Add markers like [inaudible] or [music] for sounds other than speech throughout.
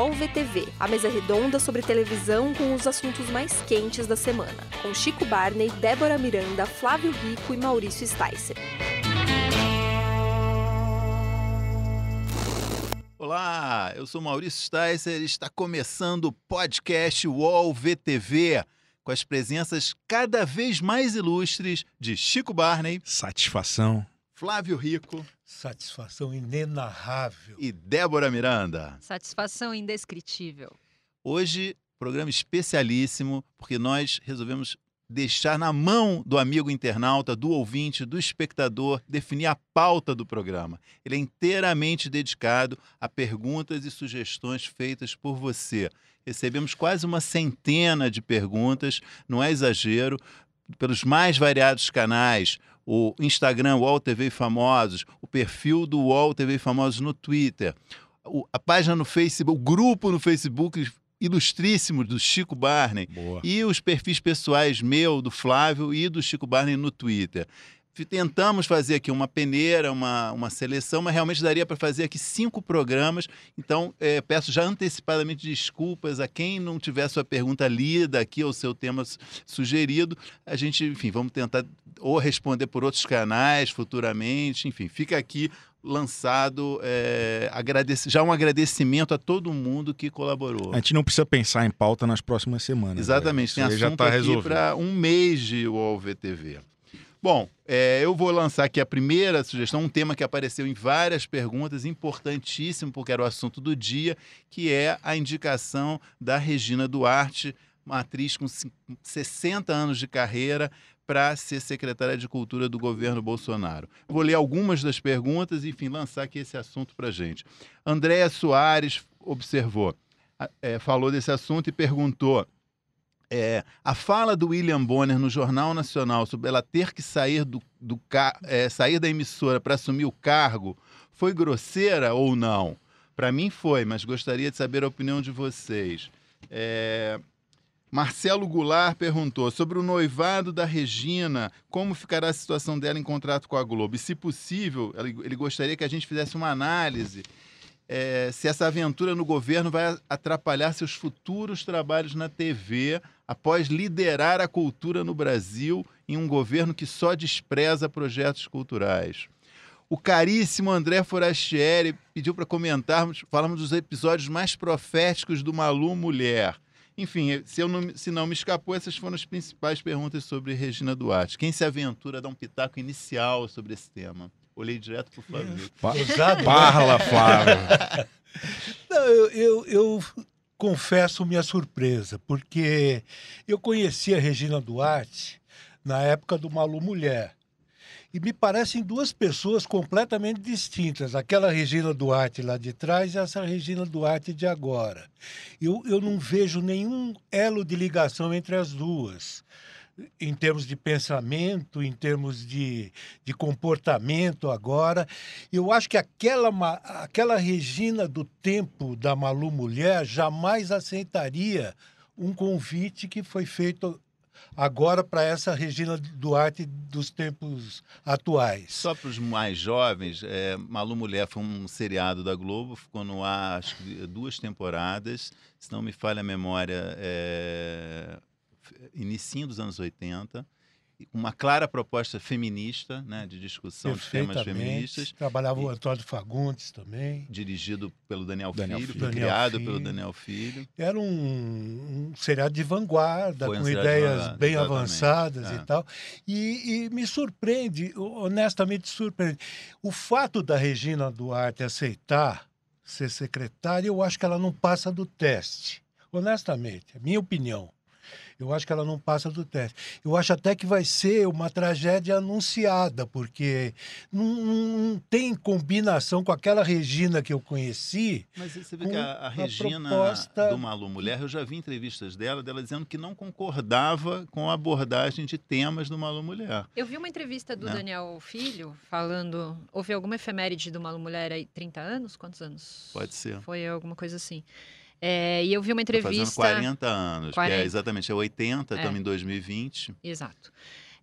UOL VTV, a mesa redonda sobre televisão com os assuntos mais quentes da semana, com Chico Barney, Débora Miranda, Flávio Rico e Maurício Sticer. Olá, eu sou Maurício Sticer e está começando o podcast UOL VTV, com as presenças cada vez mais ilustres de Chico Barney, Satisfação. Flávio Rico Satisfação inenarrável. e Débora Miranda. Satisfação indescritível. Hoje, programa especialíssimo, porque nós resolvemos deixar na mão do amigo internauta, do ouvinte, do espectador, definir a pauta do programa. Ele é inteiramente dedicado a perguntas e sugestões feitas por você. Recebemos quase uma centena de perguntas, não é exagero, pelos mais variados canais, o Instagram UOL TV Famosos, o perfil do UOL TV Famosos no Twitter, a página no Facebook, o grupo no Facebook ilustríssimo do Chico Barney Boa. e os perfis pessoais meu, do Flávio e do Chico Barney no Twitter. Tentamos fazer aqui uma peneira, uma, uma seleção, mas realmente daria para fazer aqui cinco programas. Então, eh, peço já antecipadamente desculpas a quem não tiver sua pergunta lida aqui ou seu tema su- sugerido. A gente, enfim, vamos tentar ou responder por outros canais futuramente. Enfim, fica aqui lançado agradec- já um agradecimento a todo mundo que colaborou. A gente não precisa pensar em pauta nas próximas semanas. Exatamente, tem Isso aí já assunto tá aqui para um mês de UOL VTV. Bom, é, eu vou lançar aqui a primeira sugestão, um tema que apareceu em várias perguntas, importantíssimo, porque era o assunto do dia, que é a indicação da Regina Duarte, uma atriz com cin- 60 anos de carreira, para ser secretária de Cultura do governo Bolsonaro. Vou ler algumas das perguntas e, enfim, lançar aqui esse assunto para gente. Andréa Soares observou, é, falou desse assunto e perguntou é, a fala do William Bonner no Jornal Nacional sobre ela ter que sair, do, do é, sair da emissora para assumir o cargo foi grosseira ou não? Para mim foi, mas gostaria de saber a opinião de vocês. É, Marcelo Goulart perguntou sobre o noivado da Regina, como ficará a situação dela em contrato com a Globo? E, se possível, ele ele gostaria que a gente fizesse uma análise é, se essa aventura no governo vai atrapalhar seus futuros trabalhos na TV após liderar a cultura no Brasil em um governo que só despreza projetos culturais. O caríssimo André Forastieri pediu para comentarmos, falamos dos episódios mais proféticos do Malu Mulher. Enfim, se, eu não, se não me escapou, essas foram as principais perguntas sobre Regina Duarte. Quem se aventura a dar um pitaco inicial sobre esse tema? Olhei direto para o né? Parla, Flávio. Não, eu, eu, eu confesso minha surpresa, porque eu conheci a Regina Duarte na época do Malu Mulher. E me parecem duas pessoas completamente distintas. Aquela Regina Duarte lá de trás e essa Regina Duarte de agora. Eu, eu não vejo nenhum elo de ligação entre as duas. Em termos de pensamento, em termos de, de comportamento agora. Eu acho que aquela, aquela Regina do tempo da Malu Mulher jamais aceitaria um convite que foi feito agora para essa Regina Duarte dos tempos atuais. Só para os mais jovens, é, Malu Mulher foi um seriado da Globo, ficou no ar acho que duas temporadas, se não me falha a memória, é, inicinho dos anos 80, e com uma clara proposta feminista, né, de discussão de temas feministas, Trabalhava o E- Antônio Fagundes também. dirigido pelo Daniel, Daniel Filho, Filho. Daniel criado Filho. pelo Daniel Filho. Era um, um seriado de vanguarda, Foi um com de ideias vanguarda, bem exatamente. avançadas É. e tal. E, e me surpreende, honestamente surpreende. O fato da Regina Duarte aceitar ser secretária, eu acho que ela não passa do teste. Honestamente, é minha opinião. Eu acho que ela não passa do teste. Eu acho até que vai ser uma tragédia anunciada, porque não, não- tem combinação com aquela Regina que eu conheci. Mas você vê que a, a a Regina proposta- do Malu Mulher, eu já vi entrevistas dela, dela dizendo que não concordava com a abordagem de temas do Malu Mulher. Eu vi uma entrevista do Né? Daniel Filho falando. Houve alguma efeméride do Malu Mulher aí? 30 anos? Quantos anos? Pode ser. Foi alguma coisa assim. É, e eu vi uma Tá entrevista. fazendo 40 anos, que é 40. exatamente é 80, É. estamos em 2020. Exato.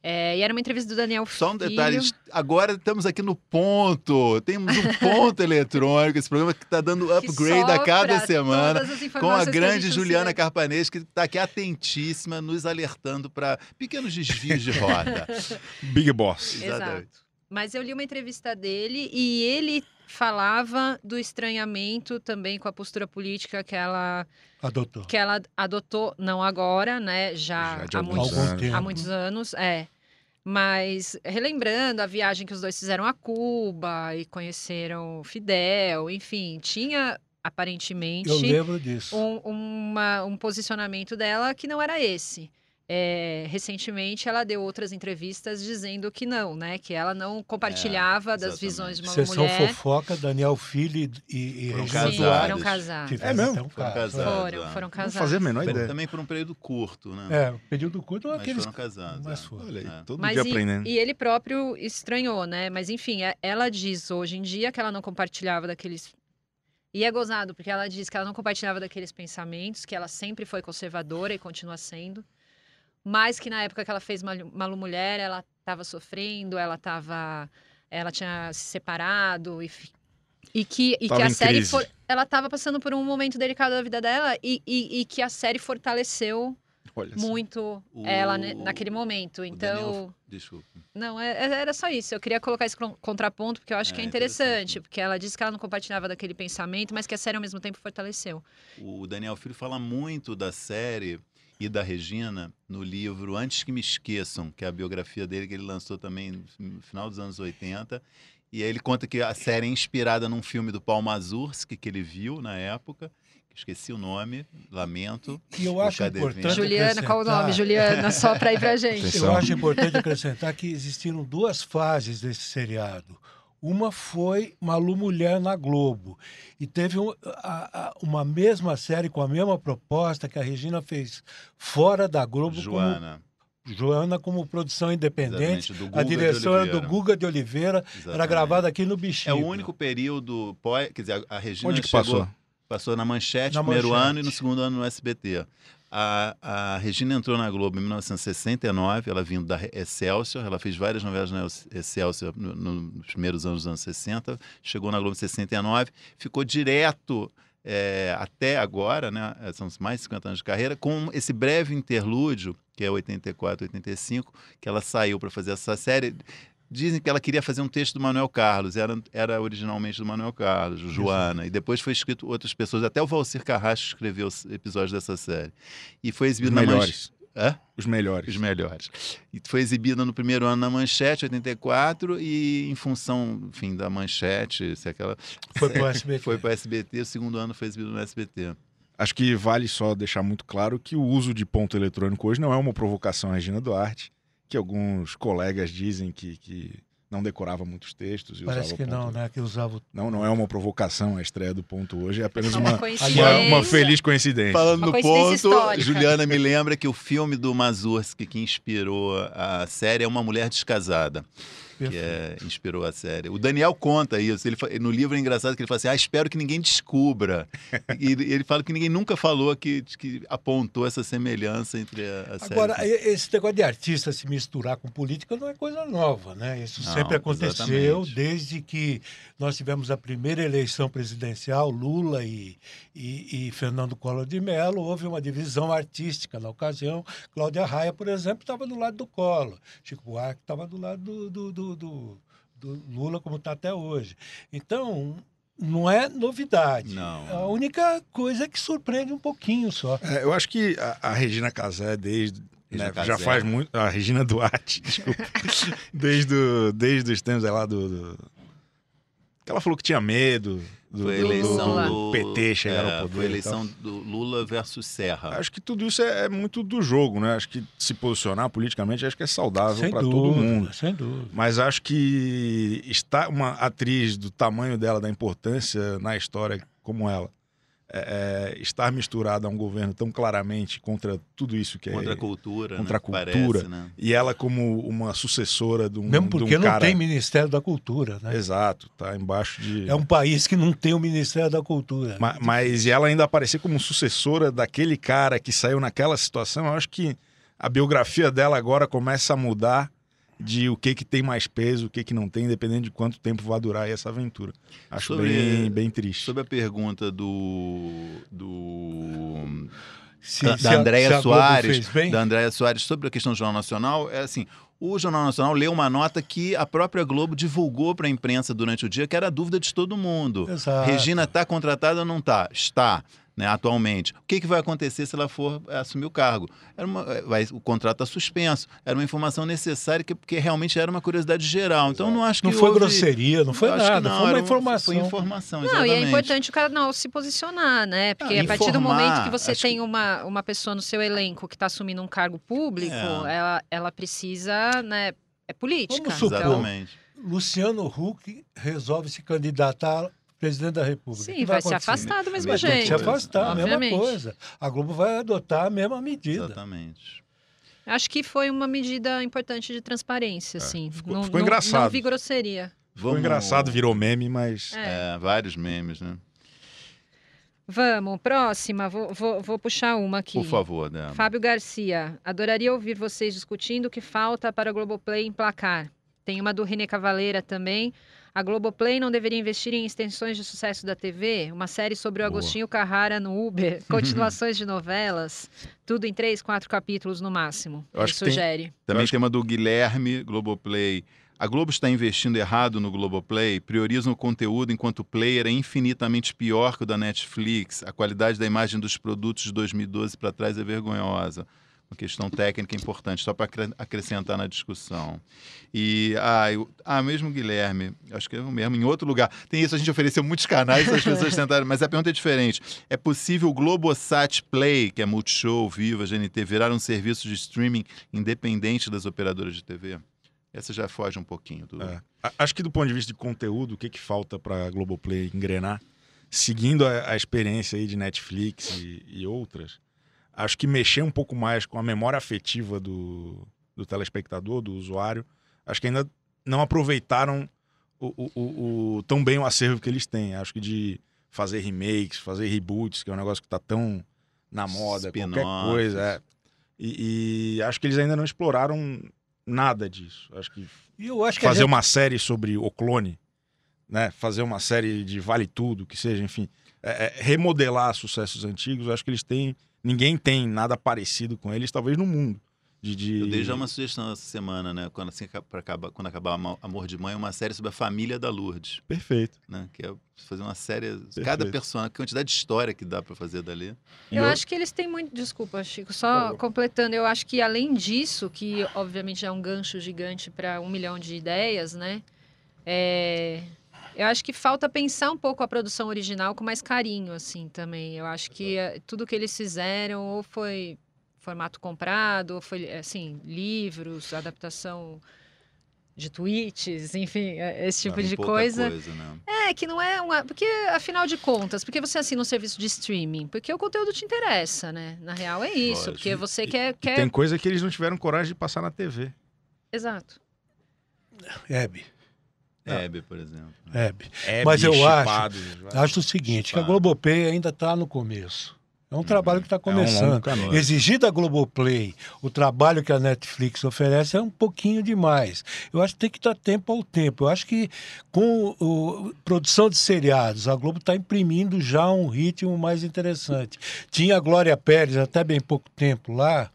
É, e era uma entrevista do Daniel Só um Filho. detalhe, agora estamos aqui no ponto. Temos um ponto [laughs] eletrônico, esse programa que está dando upgrade a cada semana. Com a grande gente Juliana. Carpanês, que está aqui atentíssima, nos alertando para pequenos desvios de rota. [laughs] Big Boss. Exatamente. Mas eu li uma entrevista dele e ele falava do estranhamento também com a postura política que ela, Adotou. que ela adotou, não agora, né? Já, Já de há, alguns muitos, anos. Algum tempo. há muitos anos, é. Mas relembrando a viagem que os dois fizeram a Cuba e conheceram Fidel, enfim, tinha aparentemente Eu lembro disso. um, uma- um posicionamento dela que não era esse. É, recentemente ela deu outras entrevistas dizendo que não, né? Que ela não compartilhava das exatamente. visões de uma Sessão mulher. fofoca, Daniel Filho e, e Foram Sim, casados. foram casados. É mesmo? um Foram casados. Foram, ah. foram Não casados. fazia a menor ideia. Também por um período curto, né? É, o período curto Mas aqueles. foram casados. Mas é. foram. Olha aí, É. todo Mas dia e, aprendendo. e ele próprio estranhou, né? Mas enfim, é- ela diz hoje em dia que ela não compartilhava daqueles. E é gozado, porque ela diz que ela não compartilhava daqueles pensamentos, que ela sempre foi conservadora e continua sendo. Mas que na época que ela fez Malu, Mulher, ela estava sofrendo, ela estava. Ela tinha se separado e, e que, e que Tava a série for, ela estava passando por um momento delicado da vida dela e, e, e que a série fortaleceu Olha só. muito ela naquele momento. Então, Daniel- Desculpa. não, é- é- era só isso. Eu queria colocar esse con- contraponto, porque eu acho É, que é interessante. interessante, porque ela disse que ela não compartilhava daquele pensamento, mas que a série ao mesmo tempo fortaleceu. O Daniel Filho fala muito da série e da Regina no livro Antes que Me Esqueçam, que é a biografia dele que ele lançou também no final dos anos 80. E aí ele conta que a série é inspirada num filme do Paul Mazursky que ele viu na época. Esqueci o nome, lamento. E eu acho importante. Juliana, qual o nome? Juliana, só pra ir pra [laughs] gente. Eu acho importante acrescentar que existiram duas fases desse seriado. Uma foi Malu Mulher na Globo. E teve um- a- a- uma mesma série com a mesma proposta que a Regina fez fora da Globo, Joana. como Joana como produção independente. Do A Guga de direção era do Oliveira. Guga de Oliveira, era Exatamente. gravada aqui no É Bexiga. o único período. Quer dizer, a Regina Onde que chegou, passou? Passou na Manchete no primeiro Manchete. ano e no segundo ano no SBT. A, a Regina entrou na Globo em 1969, ela vindo da Excelsior, ela fez várias novelas na Excelsior no- no- nos primeiros anos dos anos 60, chegou na Globo em 69, ficou direto é, até agora, né? São mais de 50 anos de carreira, com esse breve interlúdio, que é 84, 85, que ela saiu para fazer essa série. Dizem que ela queria fazer um texto do Manuel Carlos, era, era originalmente do Manuel Carlos, Joana, e depois foi escrito outras pessoas, até o Valcir Carrasco escreveu os episódios dessa série. E foi Os exibido na Manchete. melhores. Hã? Os melhores. Os melhores. E foi exibida no primeiro ano na Manchete, 84, e em função, enfim, da Manchete, se aquela Foi pro [laughs] SBT. foi para SBT, o segundo ano foi exibido no SBT. Acho que vale só deixar muito claro que o uso de ponto eletrônico hoje não é uma provocação à Regina Duarte, que alguns colegas dizem que, que não decorava muitos textos. E Parece usava que não, né? Que usava o Não, não é uma provocação a estreia do ponto hoje, é apenas uma uma, uma, uma feliz coincidência. Falando Uma no coincidência ponto, histórica. Juliana me lembra que o filme do Mazursky que inspirou a série é Uma Mulher Descasada. Que é, inspirou a série. O Daniel conta isso. Ele, no livro é engraçado que ele fala assim: Ah, espero que ninguém descubra. [laughs] e ele fala que ninguém nunca falou que, que apontou essa semelhança entre a, a série. Agora, esse negócio de artista se misturar com política não é coisa nova, né? Isso Não, sempre aconteceu exatamente. desde que nós tivemos a primeira eleição presidencial, Lula e, e, e Fernando Collor de Mello. Houve uma divisão artística na ocasião. Cláudia Raia, por exemplo, estava do lado do Collor. Chico Buarque estava do lado do, do, do, do- do Lula, como está até hoje. Então, não é novidade. Não. A única coisa é que surpreende um pouquinho só. É, eu acho que a, a Regina Casé, desde. Né, já faz muito. A Regina Duarte, [laughs] desculpa. desde, o- desde os tempos lá do, do- Que ela falou que tinha medo do, Foi a do- eleição do do, PT chegar é, ao poder. Foi a eleição do Lula versus Serra. Acho que tudo isso é, é muito do jogo, né? Acho que se posicionar politicamente acho que é saudável para todo mundo. sem dúvida. Mas acho que está uma atriz do tamanho dela, da importância na história como ela, é, é, estar misturada a um governo tão claramente contra tudo isso que Contra é. a cultura. contra né, a cultura. Parece, né? E ela como uma sucessora de um, Mesmo de um porque não cara... tem Ministério da Cultura, né? Exato, tá embaixo de... É um país que não tem o Ministério da Cultura. Ma- Mas, e ela ainda aparecer como sucessora daquele cara que saiu naquela situação, eu acho que a biografia dela agora começa a mudar de o que que tem mais peso, o que que não tem, dependendo de quanto tempo vai durar essa aventura. Acho Sobre- bem, bem triste. Sobre a pergunta do. do Se, da, se Andréia a Soares, da Andréia Soares sobre a questão do Jornal Nacional, é assim, o Jornal Nacional leu uma nota que a própria Globo divulgou para a imprensa durante o dia, que era a dúvida de todo mundo. Exato. Regina está contratada ou não está? Está. Né, atualmente. O que, que vai acontecer se ela for eh, assumir o cargo? Era uma, eh, vai, o contrato está suspenso. Era uma informação necessária que, porque realmente era uma curiosidade geral. Então não acho que não foi houve- grosseria, não foi nada, não, foi uma um- informação. Foi informação, Não, exatamente. e é importante o canal se posicionar, né? Porque Ah, a partir do informar, momento que você tem uma, uma pessoa no seu elenco que está assumindo um cargo público, É. ela, ela precisa, né? É política. Vamos supor, Exatamente. Luciano Huck resolve se candidatar presidente da República. O sim, que vai se afastar do mesmo Mesma Tem que se jeito. afastar, a mesma coisa. A Globo vai adotar a mesma medida. Exatamente. Acho que foi uma medida importante de transparência, assim. É, ficou- não, ficou não- engraçado. Não vi grosseria. Ficou Vamos- engraçado, virou meme, mas É. É, vários memes, né? Vamos, próxima. Vou, vou, vou puxar uma aqui. Por favor, Débora. Fábio Garcia, adoraria ouvir vocês discutindo o que falta para a Globoplay emplacar. Tem uma do René Cavaleira também. A Globoplay não deveria investir em extensões de sucesso da TV? Uma série sobre o Boa. Agostinho Carrara no Uber, [laughs] continuações de novelas, tudo em três, quatro capítulos no máximo. Eu acho que tem- sugere. Também acho tem uma do Guilherme, Globoplay. A Globo está investindo errado no Globoplay, priorizam o conteúdo enquanto o player é infinitamente pior que o da Netflix. A qualidade da imagem dos produtos de 2012 para trás é vergonhosa. Uma questão técnica importante, só para acre- acrescentar na discussão. E, ah, eu- ah, mesmo Guilherme, acho que é o mesmo, em outro lugar. Tem isso, a gente ofereceu muitos canais, as pessoas [laughs] tentaram, mas a pergunta é diferente. É possível o Globosat Play, que é Multishow, Viva, GNT, virar um serviço de streaming independente das operadoras de TV? Essa já foge um pouquinho do. É. Acho que do ponto de vista de conteúdo, o que, que falta para a Globoplay engrenar, seguindo a, a experiência aí de Netflix e, e outras, acho que mexer um pouco mais com a memória afetiva do, do telespectador, do usuário, acho que ainda não aproveitaram o, o- o- o- tão bem o acervo que eles têm. Acho que de fazer remakes, fazer reboots, que é um negócio que está tão na moda, qualquer coisa. é. E, e acho que eles ainda não exploraram nada disso. Acho que eu acho que fazer gente- uma série sobre o clone, né? Fazer uma série de Vale Tudo, que seja, enfim, é, é, remodelar sucessos antigos. Acho que eles têm, ninguém tem nada parecido com eles, talvez no mundo. De, de... Eu dei já uma sugestão essa semana, né? Quando, assim, acabar, quando acabar Amo- Amor de Mãe, uma série sobre a família da Lourdes, Perfeito. né? Que é fazer uma série. Cada personagem, a quantidade de história que dá para fazer dali. Eu E acho que eles têm muito. Desculpa, Chico, só completando. Eu acho que além disso, que obviamente é um gancho gigante para um milhão de ideias, né? É, Eu acho que falta pensar um pouco a produção original com mais carinho, assim, também. Eu acho que eh, tudo que eles fizeram ou foi formato comprado, ou foi, assim, livros, adaptação de tweets, enfim, eh, esse tipo de pouca coisa. né? É, que não é uma. Porque, afinal de contas, porque você assina um serviço de streaming? Porque o conteúdo te interessa, né? Na real é isso. Lógico. Porque você E- quer. Quer... tem coisa que eles não tiveram coragem de passar na TV. Exato. Hebe, Hebe, por exemplo. Hebe. É Mas eu bichipado, Acho o seguinte, que a Claro. Globoplay ainda está no começo. É um trabalho que está É um começando. longo caminho. Exigir da Globoplay o trabalho que a Netflix oferece é um pouquinho demais. Eu acho que tem que dar tempo ao tempo. Eu acho que com o, produção de seriados, a Globo está imprimindo já um ritmo mais interessante. Tinha a Glória Pérez até bem pouco tempo lá,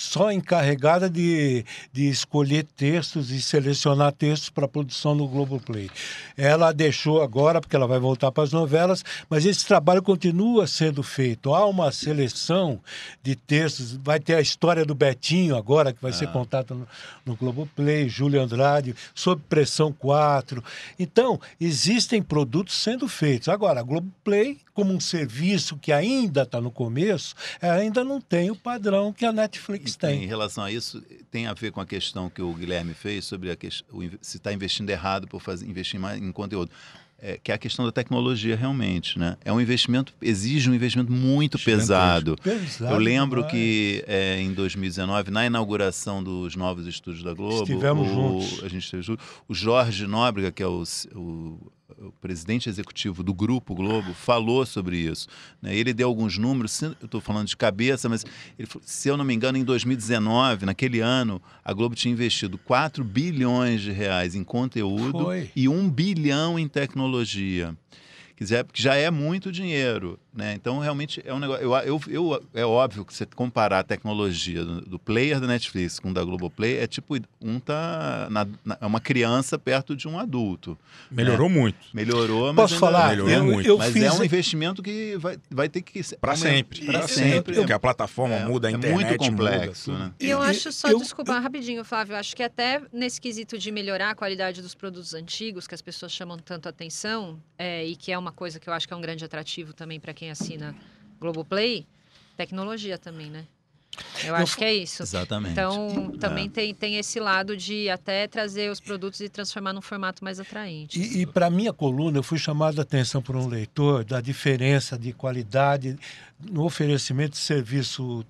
só encarregada de, de escolher textos e selecionar textos para produção no Globoplay. Ela deixou agora, porque ela vai voltar para as novelas, mas esse trabalho continua sendo feito. Há uma seleção de textos, vai ter a história do Betinho agora, que vai ser contada no, no Globoplay, Júlio Andrade, Sob Pressão 4. Então, existem produtos sendo feitos. Agora, a Globoplay, como um serviço que ainda está no começo, ainda não tem o padrão que a Netflix Em tem. relação a isso, tem a ver com a questão que o Guilherme fez sobre inve- se está investindo errado por fazer, investir mais em conteúdo. É, que é a questão da tecnologia realmente, né? É um investimento, exige um investimento muito pesado. Pesado Eu lembro demais. que é, em 2019, na inauguração dos novos estúdios da Globo, Estivemos o, juntos. A gente esteve junto. O Jorge Nóbrega, que é o, o o presidente executivo do Grupo Globo falou sobre isso. Né? Ele deu alguns números, eu estou falando de cabeça, mas ele falou- se eu não me engano, em 2019, naquele ano, a Globo tinha investido 4 bilhões de reais em conteúdo Foi. e 1 bilhão em tecnologia. Quer dizer, porque já é muito dinheiro, né? Então, realmente, é um negócio... Eu, eu, eu- é óbvio que você comparar a tecnologia do, do player da Netflix com o da Globoplay, é tipo, um tá... na- na- é uma criança perto de um adulto. Melhorou muito. Melhorou, mas Posso falar? melhorou Eu, muito. eu mas fiz é um investimento que vai, vai ter que... aumentar- sempre. Eu- sempre. Porque a plataforma É- muda, a é internet muito complexo, muda. né? E eu acho só, eu- desculpa, rapidinho, Flávio, eu acho que até nesse quesito de melhorar a qualidade dos produtos antigos, que as pessoas chamam tanto atenção, é, e que é uma coisa que eu acho que é um grande atrativo também para quem assina Globoplay, tecnologia também, né? Eu acho que é isso. Exatamente. Então, também É. tem, tem esse lado de até trazer os produtos e transformar num formato mais atraente. E, e para minha coluna, eu fui chamado a atenção por um leitor da diferença de qualidade no oferecimento de serviço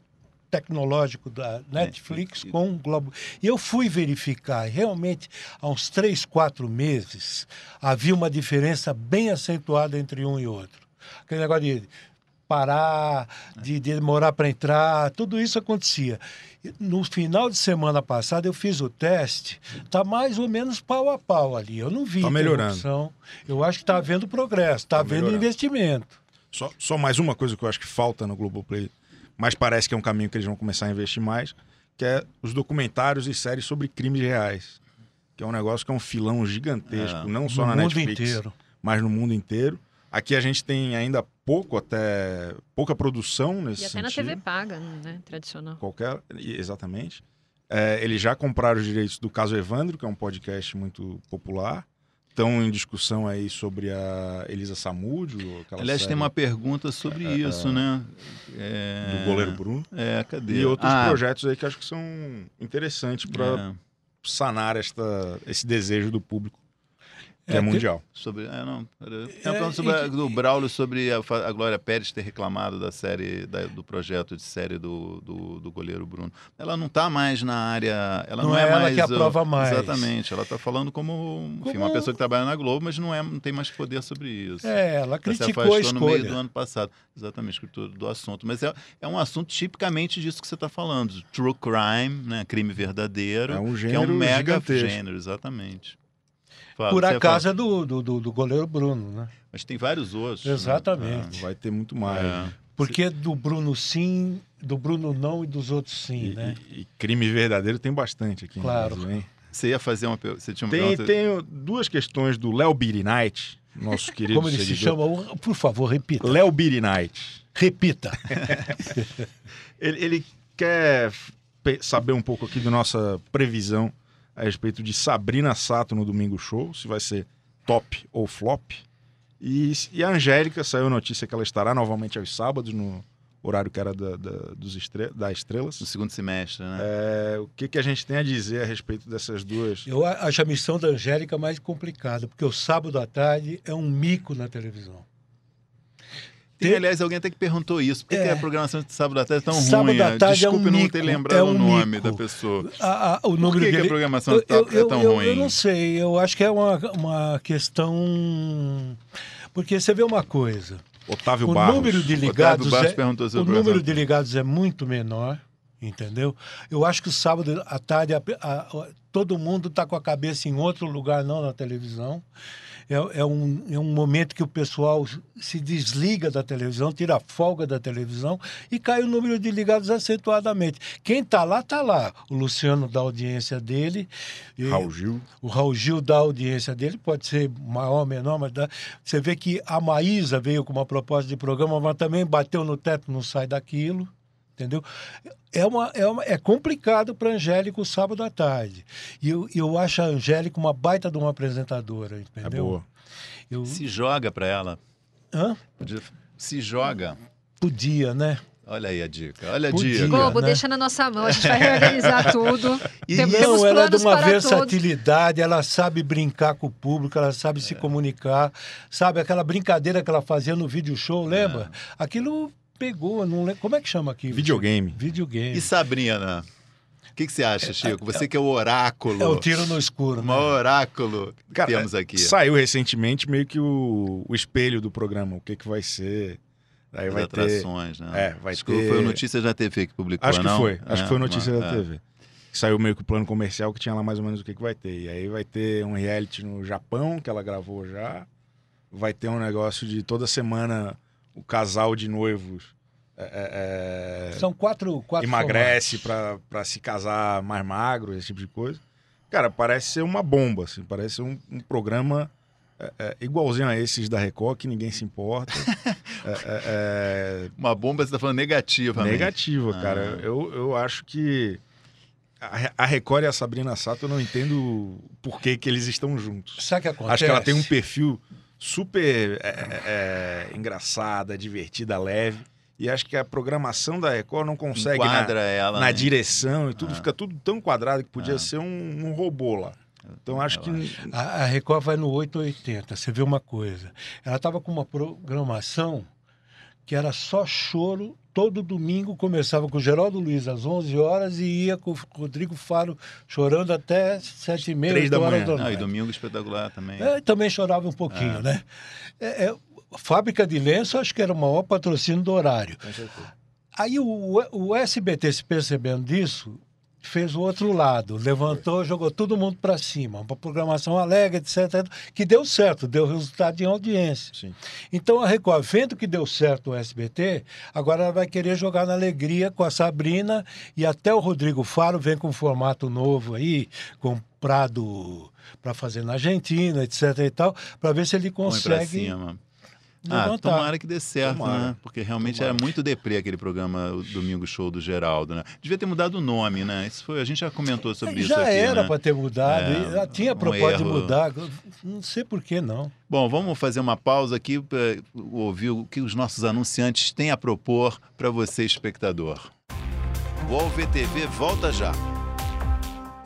tecnológico da Netflix Netflix. com o Globo. E eu fui verificar, realmente, há uns três, quatro meses, havia uma diferença bem acentuada entre um e outro. Aquele negócio de parar, de, de demorar para entrar, tudo isso acontecia. No final de semana passada eu fiz o teste, tá mais ou menos pau a pau ali. Eu não vi Tá melhorando. Eu acho que está havendo progresso, está Tá havendo melhorando. investimento. Só, só mais uma coisa que eu acho que falta no Globoplay, mas parece que é um caminho que eles vão começar a investir mais, que é os documentários e séries sobre crimes reais. Que é um negócio que é um filão gigantesco, É. não só no na Netflix, inteiro. mas no mundo inteiro. Aqui a gente tem ainda pouco, até pouca produção nesse E até na sentido. TV paga, né? Tradicional. Qualquer, exatamente. É, eles já compraram os direitos do Caso Evandro, que é um podcast muito popular. Estão em discussão aí sobre a Elisa Samúdio. Aliás, tem série uma pergunta sobre isso, né? É... do goleiro Bruno. É, cadê? E outros Ah, projetos aí que acho que são interessantes para é, sanar esta, esse desejo do público, que é, É, mundial. sobre, é, não, era- É, sobre a- e- do Braulio sobre a, a Glória Pérez ter reclamado da série, da- do projeto de série do, do, do goleiro Bruno. Ela não está mais na área. Ela não, Não é é ela mais. que o- aprova mais. Exatamente. Ela está falando como, enfim, uma Como- pessoa que trabalha na Globo, mas não, é, não tem mais poder sobre isso. É, ela Ela se criticou a afastou no meio do escolha. ano passado. Exatamente, escritura do assunto. Mas é, é um assunto tipicamente disso que você está falando. True crime, né? crime verdadeiro. É um que é gênero um mega gigantesco. gênero, exatamente. Fala, Por ia acaso é do, do, do, do goleiro Bruno, né? Mas tem vários outros. né? Exatamente. Vai ter muito É. mais. É. Porque do Bruno sim, do Bruno não e dos outros sim, E, né? e- e crime verdadeiro tem bastante aqui Claro. no Brasil, hein? Você ia fazer uma pergunta. Você tinha uma Tem, pergunta? tem duas questões do Léo Knight, nosso querido Como ele se seguidor. chama? Por favor, repita. Léo Knight. Repita. [laughs] Ele, ele quer saber um pouco aqui da nossa previsão a respeito de Sabrina Sato no Domingo Show, se vai ser top ou flop. E, e a Angélica, saiu a notícia que ela estará novamente aos sábados, no horário que era da, da, dos estre da Estrelas. No segundo semestre, né? É, o que, que a gente tem a dizer a respeito dessas duas? Eu acho a missão da Angélica mais complicada, porque o sábado à tarde é um mico na televisão. Tem, aliás, alguém até que perguntou isso. Por que, É. que a programação de sábado à tarde é tão Sábado ruim? à tarde é um Desculpe não mico, ter lembrado é o um nome mico. da pessoa. A- a- o Por que, que a programação eu, eu- é tão eu- ruim? eu não sei, eu acho que é uma, uma questão. Porque você vê uma coisa: Otávio o Barros. número de Otávio ligados. Barros É, o número de ligados é muito menor, entendeu? Eu acho que o sábado à tarde a- todo mundo está com a cabeça em outro lugar, não na televisão. É, é um, é um momento que o pessoal se desliga da televisão, tira a folga da televisão e cai o número de ligados acentuadamente. Quem está lá, está lá. O Luciano dá audiência dele. e- Raul Gil. o Raul Gil dá audiência dele, pode ser maior ou menor, mas dá. você vê que a Maísa veio com uma proposta de programa, mas também bateu no teto, não sai daquilo. Entendeu? É, uma, é, uma, é complicado para a Angélica o sábado à tarde. E eu, eu acho a Angélica uma baita de uma apresentadora, É entendeu? boa. Eu, Se joga pra ela. Hã? Podia- Se joga. Podia, né? Olha aí a dica. Olha a Podia. dica. Globo, né? deixa na nossa mão, a gente vai reorganizar [laughs] tudo. E Tem- não, ela é de planos uma para todos. versatilidade, ela sabe brincar com o público, ela sabe É. se comunicar, sabe aquela brincadeira que ela fazia no vídeo show, lembra? É. Aquilo pegou, não lembro, como é que chama aqui? Videogame. Videogame. E Sabrina? O que, que você acha, Chico? Você que é o oráculo. É o tiro no escuro. Né? maior oráculo que Cara, temos aqui. Saiu recentemente meio que o, o espelho do programa, o que, que vai ser. Aí As vai ter. atrações, né? É, vai Acho que ter- foi o Notícias da TV que publicou, Acho que não? foi. Acho É, que foi notícia uma- da é. TV. Saiu meio que o plano comercial que tinha lá mais ou menos o que, que vai ter. E aí vai ter um reality no Japão, que ela gravou já. Vai ter um negócio de toda semana o casal de noivos é, é, é, São quatro, quatro emagrece pra se casar mais magro, esse tipo de coisa. Cara, parece ser uma bomba, assim. Parece ser um, um programa é, é, igualzinho a esses da Record, que ninguém se importa. [laughs] É, Uma bomba, você tá falando negativa, Negativa, Ah. cara. Eu, eu acho que a Record e a Sabrina Sato, eu não entendo por que, que eles estão juntos. Sabe o que acontece? Acho que ela tem um perfil super é, é, é, engraçada, divertida, leve. E acho que a programação da Record não consegue na, Enquadra ela. na né? direção e tudo, Ah. fica tudo tão quadrado que podia Ah. ser um, um robô lá. Então acho que. A, a Record vai no 880. Você vê uma coisa. Ela estava com uma programação que era só choro. Todo domingo começava com o Geraldo Luiz às 11 horas e ia com o Rodrigo Faro chorando até 7 e meia, Três 8 da horas manhã. da Não, e domingo espetacular também. É, também chorava um pouquinho, Ah. né? É, é, fábrica de lenço, acho que era o maior patrocínio do horário. Aí o, o SBT, se percebendo disso, fez o outro lado, levantou, jogou todo mundo para cima, uma programação alegre, etc, que deu certo, deu resultado em audiência. Sim. Então a Record, vendo que deu certo o SBT, agora ela vai querer jogar na alegria com a Sabrina e até o Rodrigo Faro vem com um formato novo aí, comprado para fazer na Argentina, etc e tal, para ver se ele consegue Ah, levantar. tomara que dê certo, Tomara. né? Porque realmente Tomara. era muito deprê aquele programa, o Domingo Show do Geraldo, né? Devia ter mudado o nome, né? Isso foi, a gente já comentou sobre isso Já era né? para ter mudado, É, já tinha um proposta de mudar, não sei por que não. Bom, vamos fazer uma pausa aqui para ouvir o que os nossos anunciantes têm a propor para você, espectador. O UOL VTV volta já.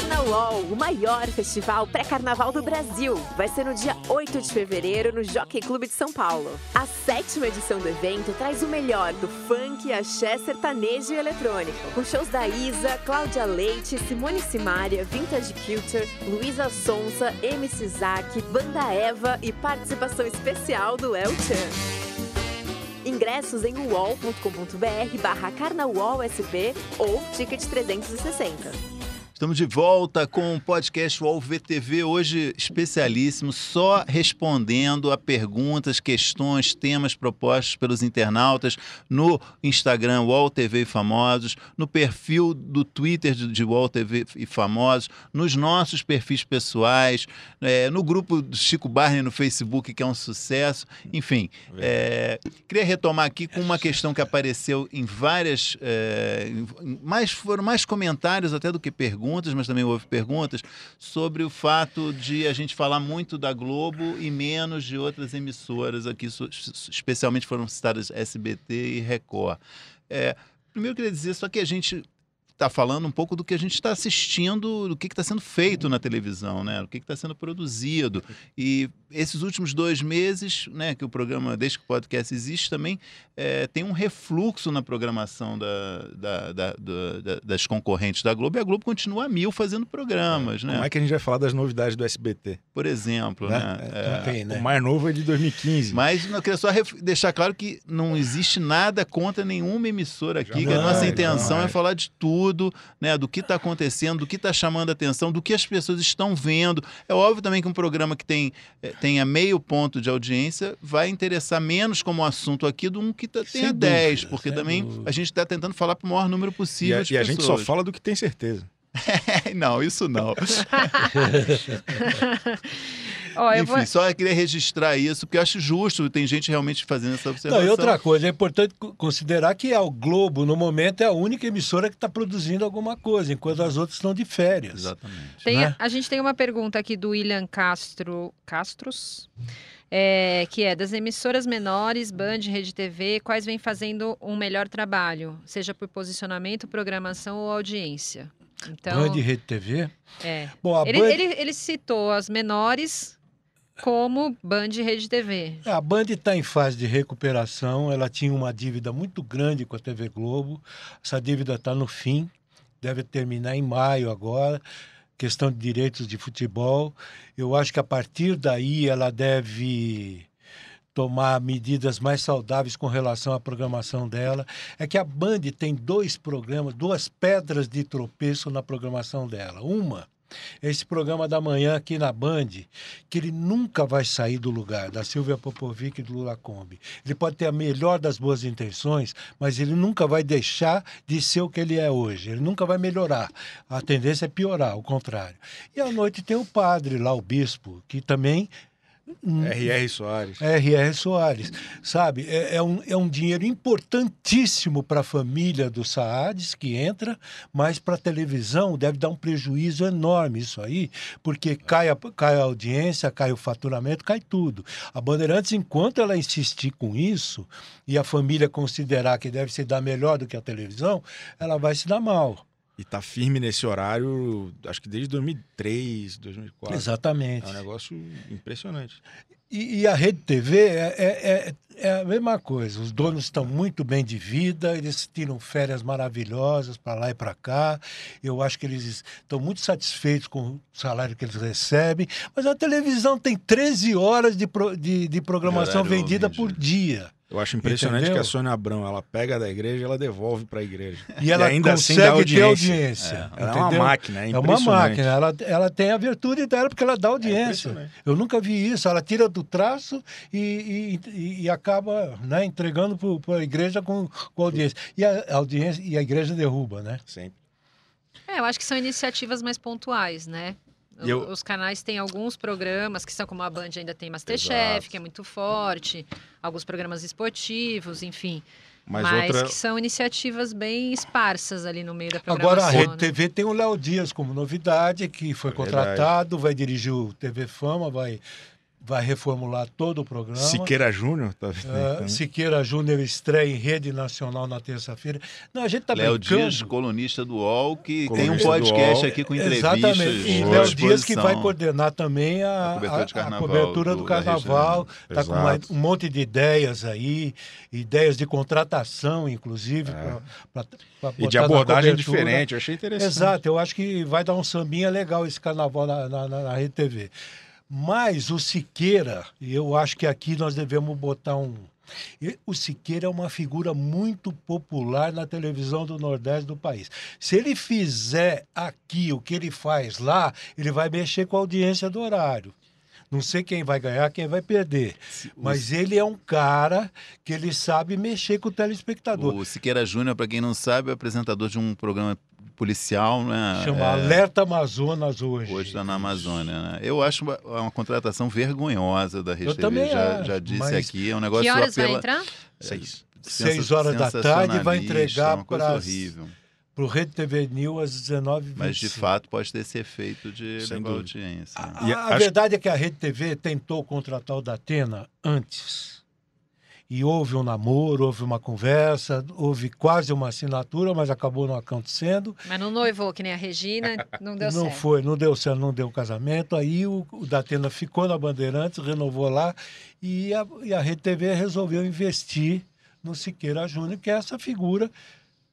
Carnaval, o maior festival pré-carnaval do Brasil. Vai ser no dia 8 de fevereiro no Jockey Clube de São Paulo. A sétima edição do evento traz o melhor do funk, axé, sertanejo e eletrônico. Com shows da Isa, Cláudia Leite, Simone Simaria, Vintage Culture, Luísa Sonsa, MC Zack, Banda Eva e participação especial do El Chan. Ingressos em uol.com.br barra carnavalsp ou ticket 360. Estamos de volta com o podcast UOL VTV, hoje especialíssimo, só respondendo a perguntas, questões, temas propostos pelos internautas no Instagram UOL TV e Famosos, no perfil do Twitter de, UOL TV e Famosos, nos nossos perfis pessoais, é, no grupo do Chico Barney no Facebook, que é um sucesso. Enfim, é, queria retomar aqui com uma questão que apareceu em várias. é, mais, foram mais comentários até do que perguntas, mas também houve perguntas sobre o fato de a gente falar muito da Globo e menos de outras emissoras aqui, especialmente foram citadas SBT e Record. É, primeiro eu queria dizer só que a gente está falando um pouco do que a gente está assistindo, do que está sendo feito na televisão, né? Do que está sendo produzido. E esses últimos dois meses, né, que o programa, desde que o podcast existe, também é, tem um refluxo na programação da, da- da- da- das concorrentes da Globo. E a Globo continua a mil fazendo programas, né? Como é que a gente vai falar das novidades do SBT? Por exemplo, Né? né? É, Não tem, né? O mais novo é de 2015. mas eu queria só ref- deixar claro que não existe nada contra nenhuma emissora aqui, que a Jamais, nossa intenção jamais. é falar de tudo, né? Do que está acontecendo, do que está chamando a atenção, do que as pessoas estão vendo. É óbvio também que um programa que tem, eh, tenha meio ponto de audiência vai interessar menos como assunto aqui do um que tá, tenha Sem 10, dúvida, porque também dúvida. a gente está tentando falar para o maior número E possível a, de e a gente só pessoas. fala do que tem certeza. [laughs] não, isso não. [laughs] Ó, Enfim, vou... só queria registrar isso, porque eu acho justo, tem gente realmente fazendo essa observação. Não, e outra coisa, é importante co- considerar que a Globo, no momento, é a única emissora que está produzindo alguma coisa, enquanto as outras estão de férias. Exatamente. Tem- né? A gente tem uma pergunta aqui do William Castro Castros, é, que é das emissoras menores, Band, Rede TV, quais vêm fazendo um melhor trabalho, seja por posicionamento, programação ou audiência? Então, Band e Rede TV. é. Bom, a Ele, Band, ele, ele citou as menores como Band e Rede TV. a Band está em fase de recuperação. Ela tinha uma dívida muito grande com a TV Globo. Essa dívida está no fim, deve terminar em maio agora. Questão de direitos de futebol. Eu acho que a partir daí ela deve tomar medidas mais saudáveis com relação à programação dela. É que a Band tem dois programas, duas pedras de tropeço na programação dela. Uma esse programa da manhã aqui na Band, que ele nunca vai sair do lugar, da Silvia Popovic e do Lula Kombi. Ele pode ter a melhor das boas intenções, mas ele nunca vai deixar de ser o que ele é hoje. Ele nunca vai melhorar. A tendência é piorar, ao contrário. E à noite tem o padre lá, o bispo, que também R.R. Soares. R.R. Soares, sabe? É, é um, é um dinheiro importantíssimo para a família do Saades que entra, mas para a televisão deve dar um prejuízo enorme isso aí, porque cai a, cai a audiência, cai o faturamento, cai tudo. A Bandeirantes, enquanto ela insistir com isso e a família considerar que deve se dar melhor do que a televisão, ela vai se dar mal. E tá firme nesse horário, acho que desde 2003, 2004. Exatamente. É um negócio impressionante. E, e a Rede TV é, é, é, é a mesma coisa. Os donos estão muito bem de vida, eles tiram férias maravilhosas para lá e para cá. Eu acho que eles estão muito satisfeitos com o salário que eles recebem. Mas a televisão tem 13 horas de, pro, de, de programação vendida vendido. por dia. Eu acho impressionante Entendeu? que a Sônia Abrão, ela pega da igreja e ela devolve para a igreja. E ela ainda assim consegue dá ter audiência. audiência. Ela é uma máquina, é É uma máquina, ela, ela tem a virtude dela porque ela dá audiência. impressionante. Eu nunca vi isso. Ela tira do traço e, e, e acaba né, entregando para a igreja com, com audiência. E a audiência e a igreja derruba, né? Sempre. É, eu acho que são iniciativas mais pontuais, né? Eu- Os canais têm alguns programas que são como a Band ainda tem Masterchef, Exato. que é muito forte, alguns programas esportivos, enfim. Mas, Mas, outra. que são iniciativas bem esparsas ali no meio da programação. Agora a Rede né? TV tem o Léo Dias como novidade, que foi É verdade. contratado, vai dirigir o TV Fama, vai, vai reformular todo o programa. Siqueira Júnior, tá vendo? Siqueira Júnior estreia em rede nacional na terça-feira. Não, a gente tá Léo brincando. Dias, colunista do UOL, que tem um Colunista podcast aqui com entrevistas. Exatamente. E Léo Dias que vai coordenar também a, A cobertura de a- a carnaval cobertura do do- carnaval. Está com mais- um monte de ideias aí, ideias de contratação, inclusive, É. para E de abordagem diferente, eu achei interessante. Exato, eu acho que vai dar um sambinha legal esse carnaval na, na, na- na Rede TV. Mas o Siqueira, eu acho que aqui nós devemos botar um. O Siqueira é uma figura muito popular na televisão do Nordeste do país. Se ele fizer aqui o que ele faz lá, ele vai mexer com a audiência do horário. Não sei quem vai ganhar, quem vai perder. Mas ele é um cara que ele sabe mexer com o telespectador. O Siqueira Júnior, para quem não sabe, é apresentador de um programa policial, né? Chama É, Alerta Amazonas hoje. Hoje está na Amazônia, né? Eu acho uma, uma contratação vergonhosa da Rede TV. também já, acho, já disse mas aqui, é um negócio Que horas vai apela- entrar? Seis. Seis horas da tarde vai entregar coisa pras- horrível. Pro Rede TV News às 19 Mas de fato pode ter esse efeito de audiência. né? A, E a acho- verdade é que a Rede TV tentou contratar o Datena antes. E houve um namoro, houve uma conversa, houve quase uma assinatura, mas acabou não acontecendo. Mas não noivou, que nem a Regina, [laughs] não deu não certo. foi, não deu certo, não deu casamento. Aí o, o Datena ficou na Bandeirantes, renovou lá e a, e a Rede TV resolveu investir no Siqueira Júnior, que é essa figura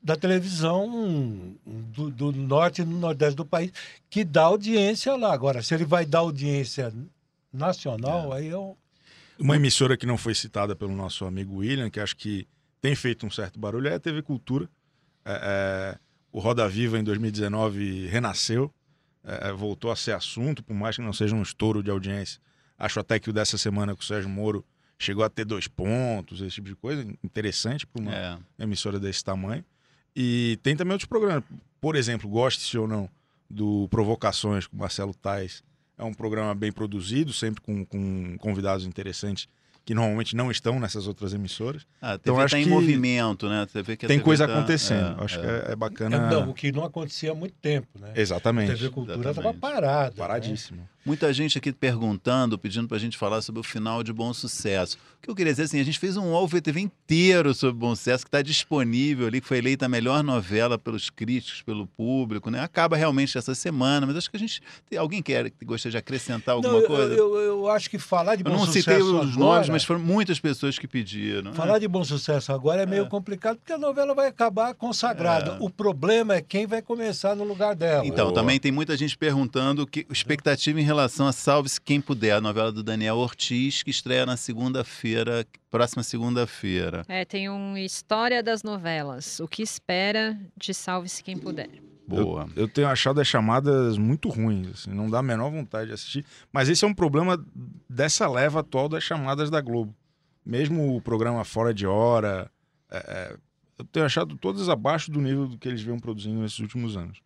da televisão do, do norte e do nordeste do país, que dá audiência lá. Agora, se ele vai dar audiência nacional, aí eu. Uma emissora que não foi citada pelo nosso amigo William, que acho que tem feito um certo barulho, é a TV Cultura. É, é, o Roda Viva, em 2019, renasceu, é, é, voltou a ser assunto, por mais que não seja um estouro de audiência. Acho até que o dessa semana com o Sérgio Moro chegou a ter dois pontos, esse tipo de coisa. Interessante para uma É. emissora desse tamanho. E tem também outros programas. Por exemplo, goste-se ou não, do Provocações com Marcelo Tais. É um programa bem produzido, sempre com, com convidados interessantes que normalmente não estão nessas outras emissoras. Ah, a Então, TV acho tá em que movimento, né? Você vê que a Tem TV coisa tá- acontecendo. é, acho é. que é, é bacana. É, Não, o que não acontecia há muito tempo, né? A Exatamente. TV Cultura estava parada. né? Paradíssimo. Muita gente aqui perguntando, pedindo pra gente falar sobre o final de Bom Sucesso. O que eu queria dizer assim, a gente fez um UOL VTV inteiro sobre Bom Sucesso, que está disponível ali, que foi eleita a melhor novela pelos críticos, pelo público, né? Acaba realmente essa semana, mas acho que a gente. tem- Alguém quer que gostaria de acrescentar alguma Não, eu- coisa? Eu, eu acho que falar de Eu bom não sucesso citei os agora, nomes, mas foram muitas pessoas que pediram. né? Falar de bom sucesso agora é meio É. complicado, porque a novela vai acabar consagrada. É. O problema é quem vai começar no lugar dela. Então, Boa. também tem muita gente perguntando que expectativa em relação a Salve-se Quem Puder, a novela do Daniel Ortiz, que estreia na segunda-feira, próxima segunda-feira. É, tem um História das Novelas. O que espera de Salve-se Quem Puder. Boa. Eu tenho achado as chamadas muito ruins, assim, não dá a menor vontade de assistir. Mas esse é um problema dessa leva atual das chamadas da Globo. Mesmo o programa Fora de Hora, é, é, eu tenho achado todas abaixo do nível do que eles vêm produzindo nesses últimos anos.